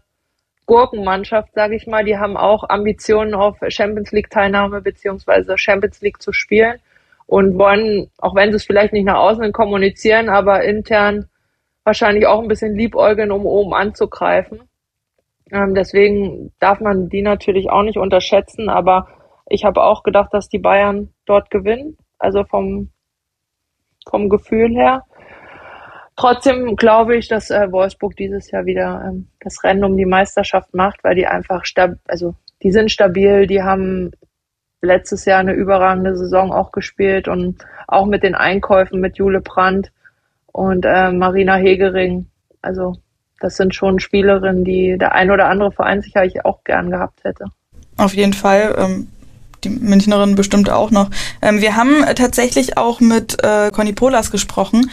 Gurkenmannschaft, sage ich mal. Die haben auch Ambitionen auf Champions League Teilnahme beziehungsweise Champions League zu spielen und wollen, auch wenn sie es vielleicht nicht nach außen kommunizieren, aber intern wahrscheinlich auch ein bisschen liebäugeln, um oben anzugreifen. Ähm, deswegen darf man die natürlich auch nicht unterschätzen, aber ich habe auch gedacht, dass die Bayern dort gewinnen, also vom, vom Gefühl her. Trotzdem glaube ich, dass äh, Wolfsburg dieses Jahr wieder ähm, das Rennen um die Meisterschaft macht, weil die einfach stab also die sind stabil, die haben letztes Jahr eine überragende Saison auch gespielt und auch mit den Einkäufen mit Jule Brandt und äh, Marina Hegering. Also das sind schon Spielerinnen, die der ein oder andere Verein sicherlich auch gern gehabt hätte. Auf jeden Fall. Ähm die Münchnerin bestimmt auch noch. Ähm, wir haben tatsächlich auch mit äh, Conny Polas gesprochen.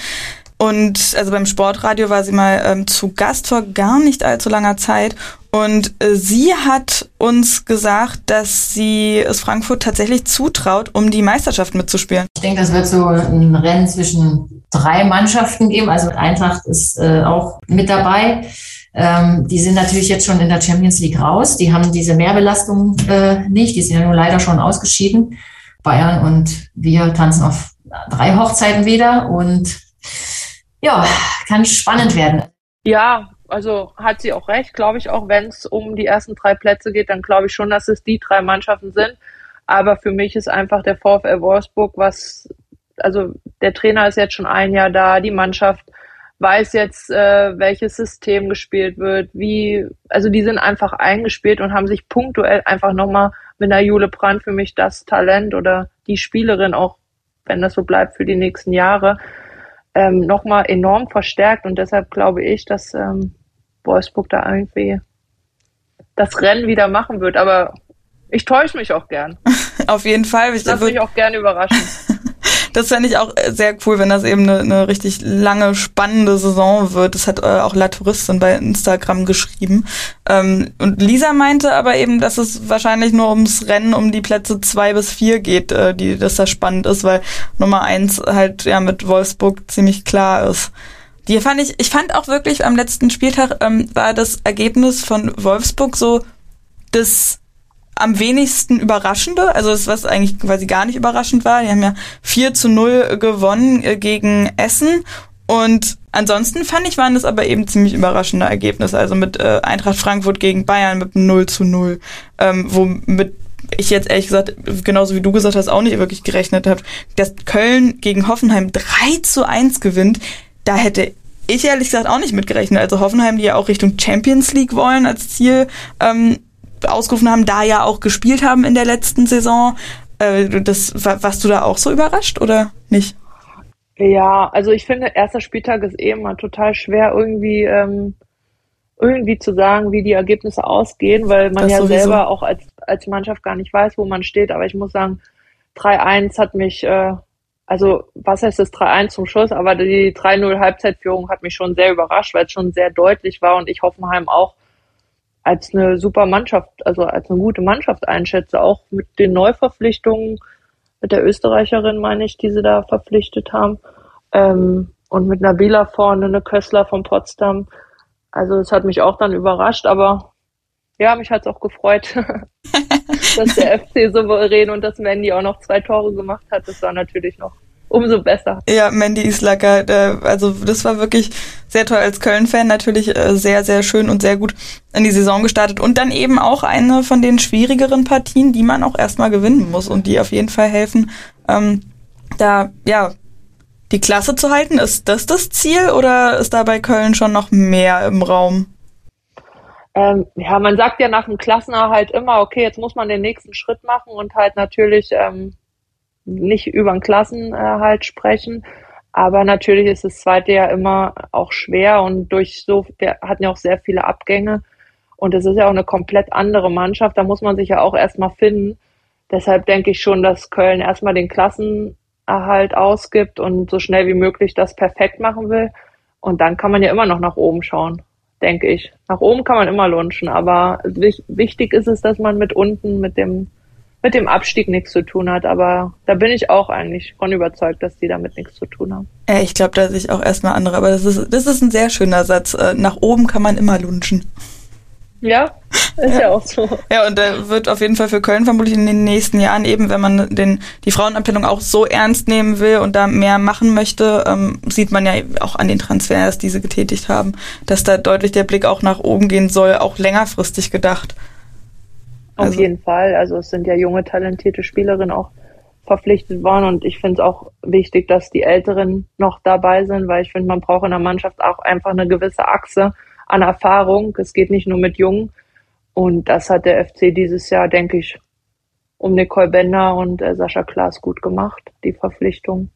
Und also beim Sportradio war sie mal ähm, zu Gast vor gar nicht allzu langer Zeit. Und äh, sie hat uns gesagt, dass sie es Frankfurt tatsächlich zutraut, um die Meisterschaft mitzuspielen. Ich denke, das wird so ein Rennen zwischen drei Mannschaften geben. Also Eintracht ist äh, auch mit dabei. Ähm, die sind natürlich jetzt schon in der Champions League raus. Die haben diese Mehrbelastung äh, nicht. Die sind ja nur leider schon ausgeschieden. Bayern und wir tanzen auf drei Hochzeiten wieder und ja, kann spannend werden. Ja, also hat sie auch recht, glaube ich, auch wenn es um die ersten drei Plätze geht, dann glaube ich schon, dass es die drei Mannschaften sind. Aber für mich ist einfach der VfL Wolfsburg, was, also der Trainer ist jetzt schon ein Jahr da, die Mannschaft weiß jetzt, äh, welches System gespielt wird, wie, also die sind einfach eingespielt und haben sich punktuell einfach nochmal mit einer Jule Brand für mich das Talent oder die Spielerin auch, wenn das so bleibt für die nächsten Jahre, ähm, nochmal enorm verstärkt und deshalb glaube ich, dass ähm, Wolfsburg da irgendwie das Rennen wieder machen wird. Aber ich täusche mich auch gern. (laughs) Auf jeden Fall. Ich lasse mich auch gern überraschen. Das fände ich auch äh, sehr cool, wenn das eben eine, eine richtig lange, spannende Saison wird. Das hat äh, auch La Touristin bei Instagram geschrieben. Ähm, und Lisa meinte aber eben, dass es wahrscheinlich nur ums Rennen um die Plätze zwei bis vier geht, äh, die, dass das spannend ist, weil Nummer eins halt ja mit Wolfsburg ziemlich klar ist. Die fand ich, ich fand auch wirklich am letzten Spieltag ähm, war das Ergebnis von Wolfsburg so das am wenigsten überraschende, also das, was eigentlich quasi gar nicht überraschend war. Die haben ja 4 zu 0 gewonnen äh, gegen Essen und ansonsten fand ich, waren das aber eben ziemlich überraschende Ergebnisse. Also mit äh, Eintracht Frankfurt gegen Bayern mit 0 zu 0, ähm, womit ich jetzt ehrlich gesagt, genauso wie du gesagt hast, auch nicht wirklich gerechnet habe, dass Köln gegen Hoffenheim 3 zu 1 gewinnt. Da hätte ich ehrlich gesagt auch nicht mitgerechnet. Also Hoffenheim, die ja auch Richtung Champions League wollen als Ziel, ähm, ausgerufen haben, da ja auch gespielt haben in der letzten Saison. Äh, das, warst du da auch so überrascht oder nicht? Ja, also ich finde, erster Spieltag ist eh immer total schwer irgendwie ähm, irgendwie zu sagen, wie die Ergebnisse ausgehen, weil man das ja sowieso. selber auch als, als Mannschaft gar nicht weiß, wo man steht. Aber ich muss sagen, 3-1 hat mich, äh, also was heißt das 3-1 zum Schluss, aber die 3-0 Halbzeitführung hat mich schon sehr überrascht, weil es schon sehr deutlich war und ich Hoffenheim auch als eine super Mannschaft, also als eine gute Mannschaft einschätze, auch mit den Neuverpflichtungen, mit der Österreicherin, meine ich, die sie da verpflichtet haben, ähm, und mit Nabila vorne, eine Kössler von Potsdam. Also es hat mich auch dann überrascht, aber ja, mich hat es auch gefreut, (laughs) dass der (laughs) FC souverän und dass Mandy auch noch zwei Tore gemacht hat. Das war natürlich noch umso besser. Ja, Mandy Islacker, also das war wirklich sehr toll als Köln-Fan, natürlich äh, sehr, sehr schön und sehr gut in die Saison gestartet und dann eben auch eine von den schwierigeren Partien, die man auch erstmal gewinnen muss und die auf jeden Fall helfen, ähm, da, ja, die Klasse zu halten. Ist das das Ziel oder ist da bei Köln schon noch mehr im Raum? Ähm, ja, man sagt ja nach dem Klassenerhalt immer, okay, jetzt muss man den nächsten Schritt machen und halt natürlich ähm, nicht über den Klassenerhalt sprechen. Aber natürlich ist das zweite ja immer auch schwer und durch so, wir hatten ja auch sehr viele Abgänge und es ist ja auch eine komplett andere Mannschaft. Da muss man sich ja auch erstmal finden. Deshalb denke ich schon, dass Köln erstmal den Klassenerhalt ausgibt und so schnell wie möglich das perfekt machen will. Und dann kann man ja immer noch nach oben schauen, denke ich. Nach oben kann man immer lunchen, aber wichtig ist es, dass man mit unten, mit dem mit dem Abstieg nichts zu tun hat. Aber da bin ich auch eigentlich von überzeugt, dass die damit nichts zu tun haben. Äh, ich glaube, da sehe ich auch erstmal andere. Aber das ist, das ist ein sehr schöner Satz. Äh, nach oben kann man immer lunchen. Ja, ist ja. ja. auch so. Ja, und da wird auf jeden Fall für Köln vermutlich in den nächsten Jahren eben, wenn man den, die Frauenabteilung auch so ernst nehmen will und da mehr machen möchte, ähm, sieht man ja auch an den Transfers, die sie getätigt haben, dass da deutlich der Blick auch nach oben gehen soll, auch längerfristig gedacht. Auf also. jeden Fall. Also es sind ja junge, talentierte Spielerinnen auch verpflichtet worden und ich finde es auch wichtig, dass die Älteren noch dabei sind, weil ich finde, man braucht in der Mannschaft auch einfach eine gewisse Achse an Erfahrung. Es geht nicht nur mit Jungen und das hat der FC dieses Jahr, denke ich, um Nicole Bender und äh, Sascha Klaas gut gemacht, die Verpflichtung.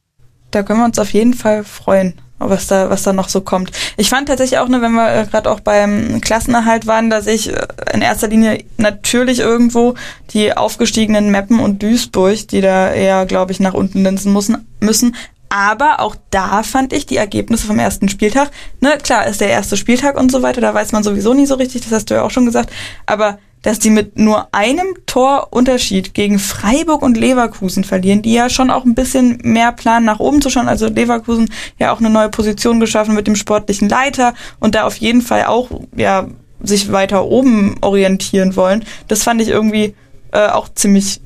Da können wir uns auf jeden Fall freuen was da, was da noch so kommt. Ich fand tatsächlich auch, ne, wenn wir äh, gerade auch beim Klassenerhalt waren, dass ich äh, in erster Linie natürlich irgendwo die aufgestiegenen Meppen und Duisburg, die da eher, glaube ich, nach unten linsen müssen, müssen. Aber auch da fand ich die Ergebnisse vom ersten Spieltag. Ne, klar ist der erste Spieltag und so weiter, da weiß man sowieso nie so richtig, das hast du ja auch schon gesagt. Aber dass die mit nur einem Torunterschied gegen Freiburg und Leverkusen verlieren, die ja schon auch ein bisschen mehr planen, nach oben zu schauen. Also Leverkusen ja auch eine neue Position geschaffen mit dem sportlichen Leiter und da auf jeden Fall auch ja sich weiter oben orientieren wollen. Das fand ich irgendwie äh, auch ziemlich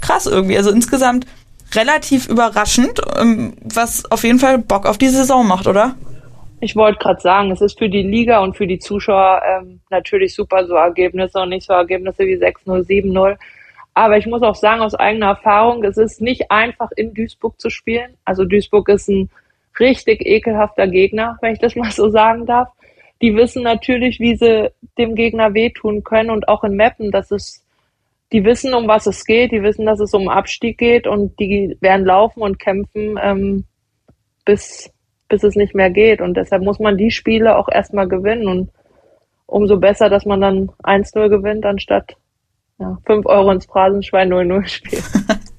krass irgendwie. Also insgesamt relativ überraschend, ähm, was auf jeden Fall Bock auf die Saison macht, oder? Ich wollte gerade sagen, es ist für die Liga und für die Zuschauer ähm, natürlich super so Ergebnisse und nicht so Ergebnisse wie 6-0, 7-0. Aber ich muss auch sagen, aus eigener Erfahrung, es ist nicht einfach in Duisburg zu spielen. Also Duisburg ist ein richtig ekelhafter Gegner, wenn ich das (laughs) mal so sagen darf. Die wissen natürlich, wie sie dem Gegner wehtun können und auch in Mappen, dass es, die wissen, um was es geht, die wissen, dass es um Abstieg geht und die werden laufen und kämpfen, ähm, bis, bis es nicht mehr geht. Und deshalb muss man die Spiele auch erstmal gewinnen. Und umso besser, dass man dann 1-0 gewinnt, anstatt ja, 5 Euro ins Phrasenschwein 0-0 spielt.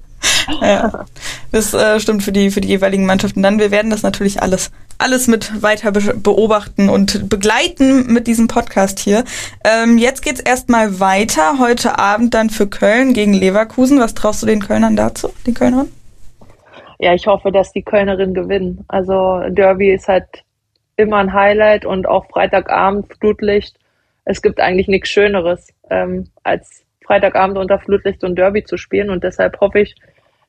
(laughs) ja. Das äh, stimmt für die, für die jeweiligen Mannschaften. Dann, wir werden das natürlich alles, alles mit weiter be beobachten und begleiten mit diesem Podcast hier. Ähm, jetzt geht's erstmal weiter. Heute Abend dann für Köln gegen Leverkusen. Was traust du den Kölnern dazu, den Kölnern? Ja, ich hoffe, dass die Kölnerinnen gewinnen. Also Derby ist halt immer ein Highlight und auch Freitagabend Flutlicht. Es gibt eigentlich nichts Schöneres, ähm, als Freitagabend unter Flutlicht und Derby zu spielen. Und deshalb hoffe ich,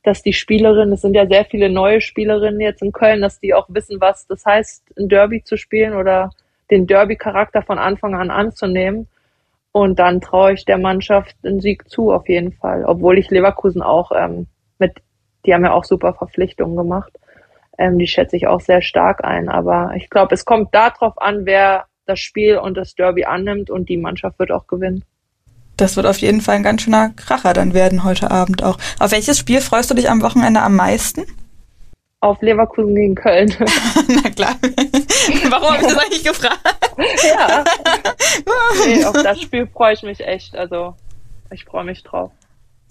dass die Spielerinnen, es sind ja sehr viele neue Spielerinnen jetzt in Köln, dass die auch wissen, was das heißt, ein Derby zu spielen oder den Derby-Charakter von Anfang an anzunehmen. Und dann traue ich der Mannschaft einen Sieg zu, auf jeden Fall. Obwohl ich Leverkusen auch ähm, mit, die haben ja auch super Verpflichtungen gemacht. Ähm, die schätze ich auch sehr stark ein. Aber ich glaube, es kommt darauf an, wer das Spiel und das Derby annimmt und die Mannschaft wird auch gewinnen. Das wird auf jeden Fall ein ganz schöner Kracher dann werden heute Abend auch. Auf welches Spiel freust du dich am Wochenende am meisten? Auf Leverkusen gegen Köln. (laughs) (laughs) Na klar. Warum habe ich das eigentlich gefragt? ja. (laughs) Nee, auf das Spiel freue ich mich echt. Also ich freue mich drauf.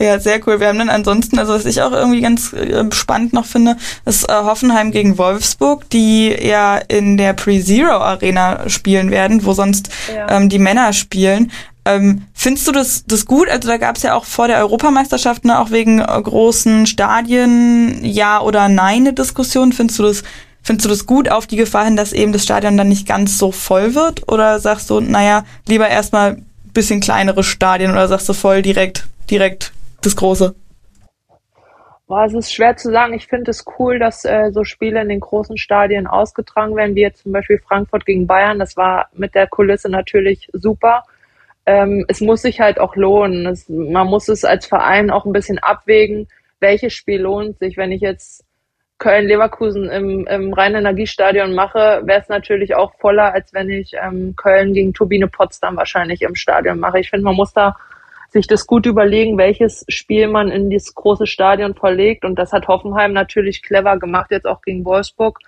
Ja, sehr cool. Wir haben dann ansonsten, also was ich auch irgendwie ganz äh, spannend noch finde, ist äh, Hoffenheim gegen Wolfsburg, die ja in der Pre-Zero Arena spielen werden, wo sonst ja. ähm, die Männer spielen. Ähm, findest du das, das gut? Also da gab es ja auch vor der Europameisterschaft ne, auch wegen äh, großen Stadien Ja oder Nein eine Diskussion. Findest du das Findest du das gut auf die Gefahr hin, dass eben das Stadion dann nicht ganz so voll wird? Oder sagst du, naja, lieber erstmal bisschen kleinere Stadien oder sagst du voll direkt, direkt das Große? Boah, es ist schwer zu sagen. Ich finde es cool, dass äh, so Spiele in den großen Stadien ausgetragen werden, wie jetzt zum Beispiel Frankfurt gegen Bayern. Das war mit der Kulisse natürlich super. Ähm, es muss sich halt auch lohnen. Es, man muss es als Verein auch ein bisschen abwägen, welches Spiel lohnt sich. Wenn ich jetzt Köln-Leverkusen im, im Rhein-Energiestadion mache, wäre es natürlich auch voller, als wenn ich ähm, Köln gegen Turbine Potsdam wahrscheinlich im Stadion mache. Ich finde, man muss da sich das gut überlegen, welches Spiel man in dieses große Stadion verlegt. Und das hat Hoffenheim natürlich clever gemacht, jetzt auch gegen Wolfsburg.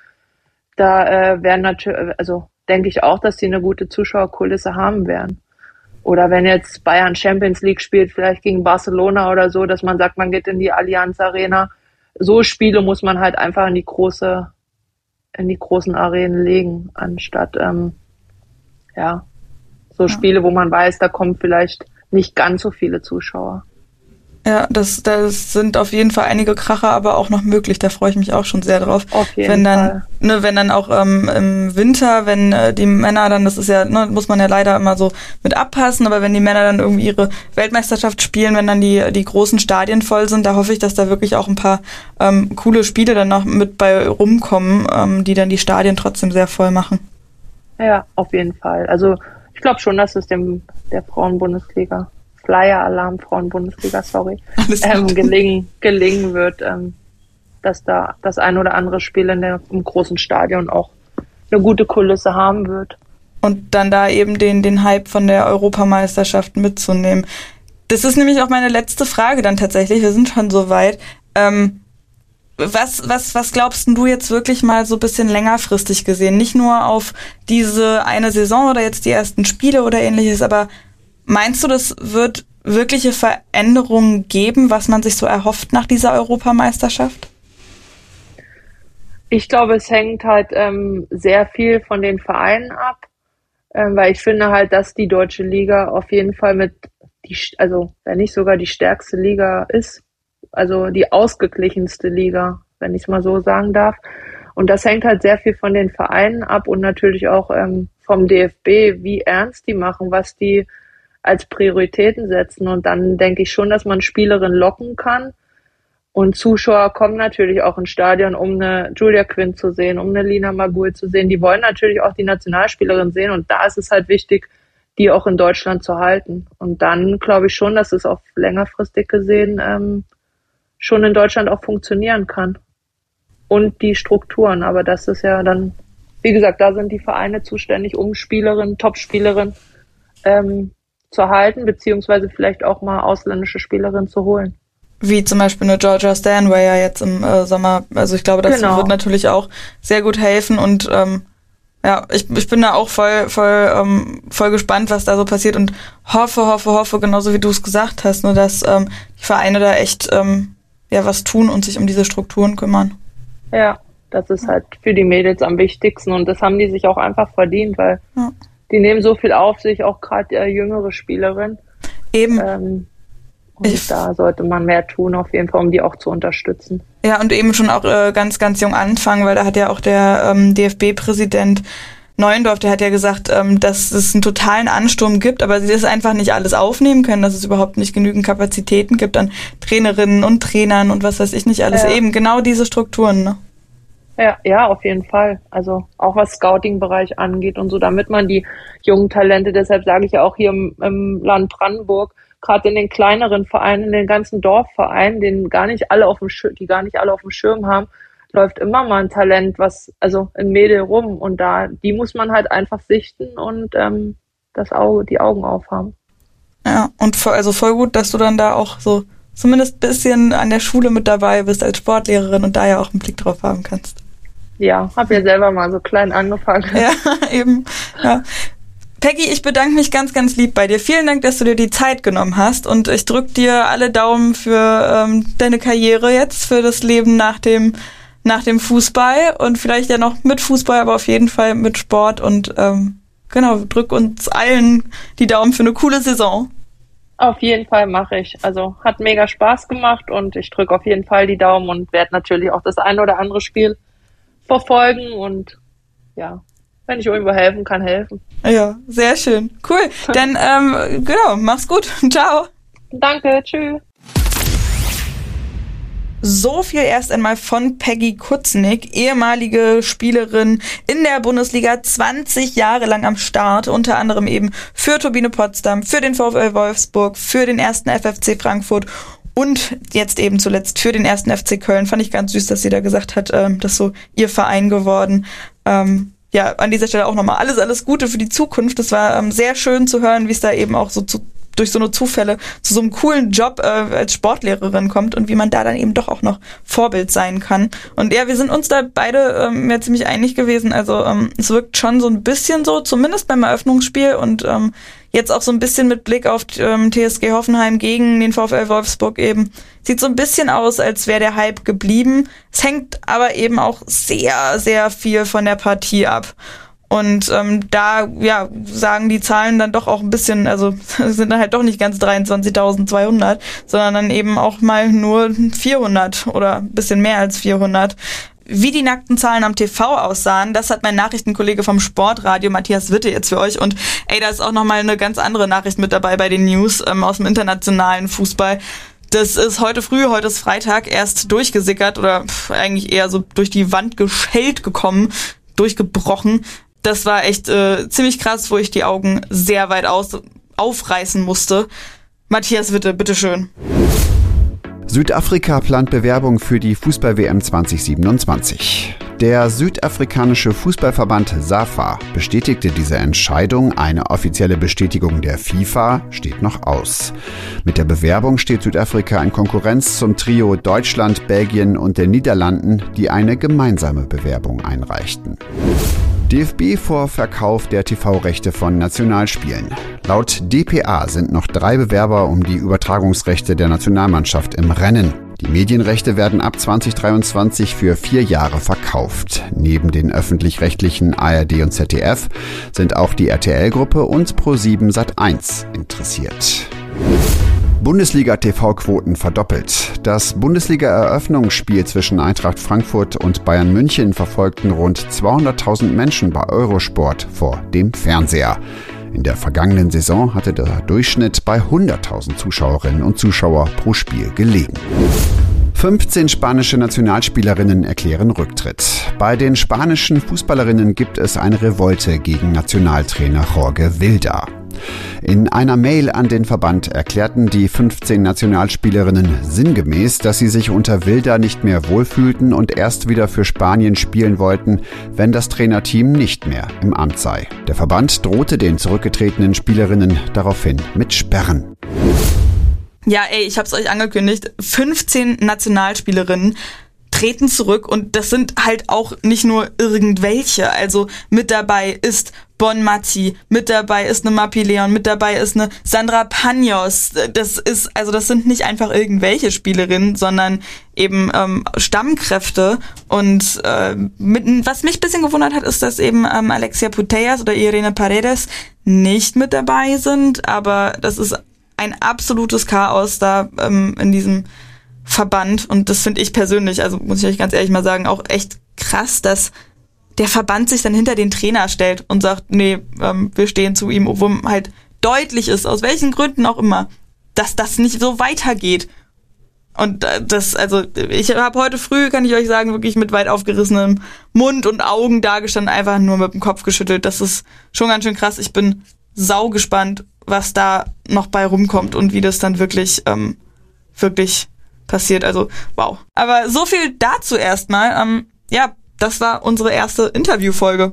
Da äh, werden natürlich, also denke ich auch, dass sie eine gute Zuschauerkulisse haben werden. Oder wenn jetzt Bayern Champions League spielt, vielleicht gegen Barcelona oder so, dass man sagt, man geht in die Allianz Arena. So Spiele muss man halt einfach in die große, in die großen Arenen legen, anstatt ähm, ja so Spiele, wo man weiß, da kommt vielleicht nicht ganz so viele Zuschauer. Ja, das, das sind auf jeden Fall einige Kracher, aber auch noch möglich. Da freue ich mich auch schon sehr drauf. Auf jeden wenn dann, Fall. Ne, wenn dann auch ähm, im Winter, wenn äh, die Männer dann, das ist ja, ne, muss man ja leider immer so mit abpassen, aber wenn die Männer dann irgendwie ihre Weltmeisterschaft spielen, wenn dann die, die großen Stadien voll sind, da hoffe ich, dass da wirklich auch ein paar ähm, coole Spiele dann noch mit bei rumkommen, ähm, die dann die Stadien trotzdem sehr voll machen. Ja, auf jeden Fall. Also ich glaube schon, dass es dem der Frauenbundesliga, Flyer-Alarm Frauenbundesliga, sorry, (laughs) ähm, gelingen, gelingen wird, ähm, dass da das ein oder andere Spiel in der, im großen Stadion auch eine gute Kulisse haben wird. Und dann da eben den, den Hype von der Europameisterschaft mitzunehmen. Das ist nämlich auch meine letzte Frage dann tatsächlich. Wir sind schon so weit. Ähm, was, was, was glaubst du jetzt wirklich mal so ein bisschen längerfristig gesehen? Nicht nur auf diese eine Saison oder jetzt die ersten Spiele oder ähnliches, aber meinst du, das wird wirkliche Veränderungen geben, was man sich so erhofft nach dieser Europameisterschaft? Ich glaube, es hängt halt ähm, sehr viel von den Vereinen ab, ähm, weil ich finde halt, dass die deutsche Liga auf jeden Fall mit, die, also wenn nicht sogar die stärkste Liga ist also die ausgeglichenste Liga, wenn ich es mal so sagen darf. Und das hängt halt sehr viel von den Vereinen ab und natürlich auch ähm, vom DFB, wie ernst die machen, was die als Prioritäten setzen. Und dann denke ich schon, dass man Spielerinnen locken kann. Und Zuschauer kommen natürlich auch ins Stadion, um eine Julia Quinn zu sehen, um eine Lina Magul zu sehen. Die wollen natürlich auch die Nationalspielerin sehen. Und da ist es halt wichtig, die auch in Deutschland zu halten. Und dann glaube ich schon, dass es auch längerfristig gesehen ähm, schon in Deutschland auch funktionieren kann. Und die Strukturen, aber das ist ja dann, wie gesagt, da sind die Vereine zuständig, um Spielerinnen, Top-Spielerinnen ähm, zu halten, beziehungsweise vielleicht auch mal ausländische Spielerinnen zu holen. Wie zum Beispiel eine Georgia Stanway ja jetzt im äh, Sommer. Also ich glaube, das genau. wird natürlich auch sehr gut helfen und ähm, ja, ich, ich bin da auch voll, voll, ähm, voll gespannt, was da so passiert und hoffe, hoffe, hoffe, genauso wie du es gesagt hast, nur dass ähm, die Vereine da echt ähm, ja was tun und sich um diese Strukturen kümmern. Ja, das ist halt für die Mädels am wichtigsten und das haben die sich auch einfach verdient, weil ja. die nehmen so viel auf sich, auch gerade äh, jüngere Spielerin. Eben. Ähm, und ich, da sollte man mehr tun, auf jeden Fall, um die auch zu unterstützen. Ja, und eben schon auch äh, ganz, ganz jung anfangen, weil da hat ja auch der ähm, DFB-Präsident Neuendorf, der hat ja gesagt, ähm, dass es einen totalen Ansturm gibt, aber sie das einfach nicht alles aufnehmen können, dass es überhaupt nicht genügend Kapazitäten gibt an Trainerinnen und Trainern und was weiß ich nicht alles. Ja. Eben genau diese Strukturen. Ne? Ja, ja, auf jeden Fall. Also auch was Scouting-Bereich angeht und so, damit man die jungen Talente, deshalb sage ich ja auch hier im, im Land Brandenburg, gerade in den kleineren Vereinen, in den ganzen Dorfvereinen, den gar nicht alle auf dem Schirm, die gar nicht alle auf dem Schirm haben, läuft immer mal ein Talent, was, also ein Mädel rum und da, die muss man halt einfach sichten und ähm, das Auge, die Augen aufhaben. Ja, und voll, also voll gut, dass du dann da auch so zumindest bisschen an der Schule mit dabei bist als Sportlehrerin und da ja auch einen Blick drauf haben kannst. Ja, habe ja selber mal so klein angefangen. Ja, (laughs) eben. Ja. Peggy, ich bedanke mich ganz, ganz lieb bei dir. Vielen Dank, dass du dir die Zeit genommen hast und ich drücke dir alle Daumen für ähm, deine Karriere jetzt, für das Leben nach dem nach dem Fußball und vielleicht ja noch mit Fußball, aber auf jeden Fall mit Sport und ähm, genau, drück uns allen die Daumen für eine coole Saison. Auf jeden Fall mache ich. Also hat mega Spaß gemacht und ich drücke auf jeden Fall die Daumen und werde natürlich auch das ein oder andere Spiel verfolgen und ja, wenn ich irgendwo helfen kann, helfen. Ja, sehr schön. Cool. Dann ähm, genau, mach's gut. (laughs) Ciao. Danke, tschüss. So viel erst einmal von Peggy Kutznick, ehemalige Spielerin in der Bundesliga, 20 Jahre lang am Start, unter anderem eben für Turbine Potsdam, für den VfL Wolfsburg, für den ersten FFC Frankfurt und jetzt eben zuletzt für den ersten FC Köln. Fand ich ganz süß, dass sie da gesagt hat, ähm, das so ihr Verein geworden. Ähm, ja, an dieser Stelle auch nochmal alles, alles Gute für die Zukunft. Es war ähm, sehr schön zu hören, wie es da eben auch so zu durch so eine Zufälle zu so einem coolen Job äh, als Sportlehrerin kommt und wie man da dann eben doch auch noch Vorbild sein kann. Und ja, wir sind uns da beide ähm, ja ziemlich einig gewesen. Also ähm, es wirkt schon so ein bisschen so, zumindest beim Eröffnungsspiel und ähm, jetzt auch so ein bisschen mit Blick auf ähm, TSG Hoffenheim gegen den VfL Wolfsburg eben. Sieht so ein bisschen aus, als wäre der Hype geblieben. Es hängt aber eben auch sehr, sehr viel von der Partie ab. Und ähm, da ja, sagen die Zahlen dann doch auch ein bisschen, also (laughs) sind dann halt doch nicht ganz 23.200, sondern dann eben auch mal nur 400 oder ein bisschen mehr als 400. Wie die nackten Zahlen am TV aussahen, das hat mein Nachrichtenkollege vom Sportradio Matthias Witte jetzt für euch. Und ey, da ist auch nochmal eine ganz andere Nachricht mit dabei bei den News ähm, aus dem internationalen Fußball. Das ist heute früh, heute ist Freitag, erst durchgesickert oder eigentlich eher so durch die Wand geschellt gekommen, durchgebrochen das war echt äh, ziemlich krass, wo ich die Augen sehr weit aus aufreißen musste. Matthias Witte, bitteschön. Südafrika plant Bewerbung für die Fußball-WM 2027. Der südafrikanische Fußballverband SAFA bestätigte diese Entscheidung. Eine offizielle Bestätigung der FIFA steht noch aus. Mit der Bewerbung steht Südafrika in Konkurrenz zum Trio Deutschland, Belgien und den Niederlanden, die eine gemeinsame Bewerbung einreichten. DFB vor Verkauf der TV-Rechte von Nationalspielen. Laut DPA sind noch drei Bewerber um die Übertragungsrechte der Nationalmannschaft im Rennen. Die Medienrechte werden ab 2023 für vier Jahre verkauft. Neben den öffentlich-rechtlichen ARD und ZDF sind auch die RTL-Gruppe und Pro7 Sat1 interessiert. Bundesliga-TV-Quoten verdoppelt. Das Bundesliga-Eröffnungsspiel zwischen Eintracht Frankfurt und Bayern München verfolgten rund 200.000 Menschen bei Eurosport vor dem Fernseher. In der vergangenen Saison hatte der Durchschnitt bei 100.000 Zuschauerinnen und Zuschauer pro Spiel gelegen. 15 spanische Nationalspielerinnen erklären Rücktritt. Bei den spanischen Fußballerinnen gibt es eine Revolte gegen Nationaltrainer Jorge Wilda. In einer Mail an den Verband erklärten die 15 Nationalspielerinnen sinngemäß, dass sie sich unter Wilder nicht mehr wohlfühlten und erst wieder für Spanien spielen wollten, wenn das Trainerteam nicht mehr im Amt sei. Der Verband drohte den zurückgetretenen Spielerinnen daraufhin mit Sperren. Ja, ey, ich hab's euch angekündigt. 15 Nationalspielerinnen treten zurück und das sind halt auch nicht nur irgendwelche. Also mit dabei ist Bon Matti, mit dabei ist eine Mapi Leon, mit dabei ist eine Sandra Panos. Das ist, also das sind nicht einfach irgendwelche Spielerinnen, sondern eben ähm, Stammkräfte. Und äh, mit, was mich bisschen gewundert hat, ist, dass eben ähm, Alexia Putellas oder Irene Paredes nicht mit dabei sind, aber das ist ein absolutes Chaos da ähm, in diesem Verband und das finde ich persönlich, also muss ich euch ganz ehrlich mal sagen, auch echt krass, dass der Verband sich dann hinter den Trainer stellt und sagt, nee, ähm, wir stehen zu ihm, obwohl halt deutlich ist, aus welchen Gründen auch immer, dass das nicht so weitergeht. Und äh, das, also ich habe heute früh, kann ich euch sagen, wirklich mit weit aufgerissenem Mund und Augen dagestanden, einfach nur mit dem Kopf geschüttelt. Das ist schon ganz schön krass. Ich bin sau gespannt, was da noch bei rumkommt und wie das dann wirklich, ähm, wirklich passiert. Also wow. Aber so viel dazu erstmal. Ähm, ja, das war unsere erste Interviewfolge.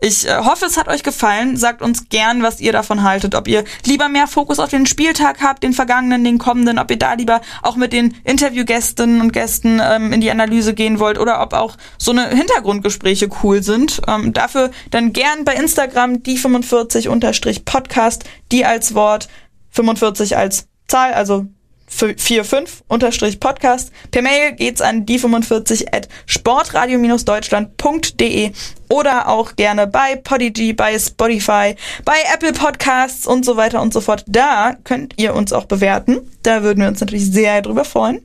Ich äh, hoffe, es hat euch gefallen. Sagt uns gern, was ihr davon haltet. Ob ihr lieber mehr Fokus auf den Spieltag habt, den vergangenen, den kommenden, ob ihr da lieber auch mit den Interviewgästinnen und Gästen ähm, in die Analyse gehen wollt oder ob auch so eine Hintergrundgespräche cool sind. Ähm, dafür dann gern bei Instagram die 45-Podcast, die als Wort, 45 als Zahl, also 45 unterstrich Podcast. Per Mail geht's an die45 at sportradio-deutschland.de oder auch gerne bei Podigy, bei Spotify, bei Apple Podcasts und so weiter und so fort. Da könnt ihr uns auch bewerten. Da würden wir uns natürlich sehr drüber freuen.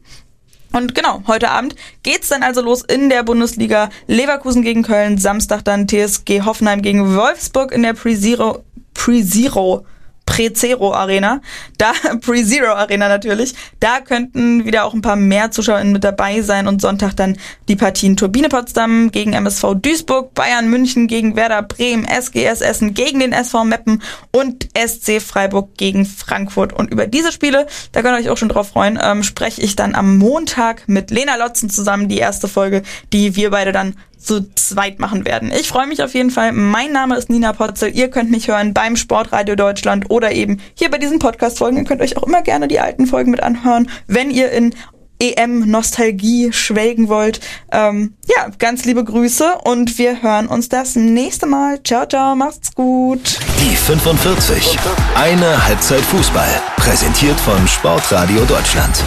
Und genau, heute Abend geht's dann also los in der Bundesliga. Leverkusen gegen Köln, Samstag dann TSG Hoffenheim gegen Wolfsburg in der Pre-Zero Pre-Zero Pre-Zero Arena, da (laughs) Pre-Zero Arena natürlich, da könnten wieder auch ein paar mehr ZuschauerInnen mit dabei sein und Sonntag dann die Partien Turbine Potsdam gegen MSV Duisburg, Bayern München gegen Werder Bremen, SGS Essen gegen den SV Meppen und SC Freiburg gegen Frankfurt. Und über diese Spiele, da könnt ihr euch auch schon drauf freuen, ähm, spreche ich dann am Montag mit Lena Lotzen zusammen die erste Folge, die wir beide dann zu zweit machen werden. Ich freue mich auf jeden Fall. Mein Name ist Nina Potzel. Ihr könnt mich hören beim Sportradio Deutschland oder eben hier bei diesen Podcast-Folgen. Ihr könnt euch auch immer gerne die alten Folgen mit anhören, wenn ihr in EM-Nostalgie schwelgen wollt. Ähm, ja, ganz liebe Grüße und wir hören uns das nächste Mal. Ciao, ciao, macht's gut. Die 45. Eine Halbzeit Fußball. Präsentiert von Sportradio Deutschland.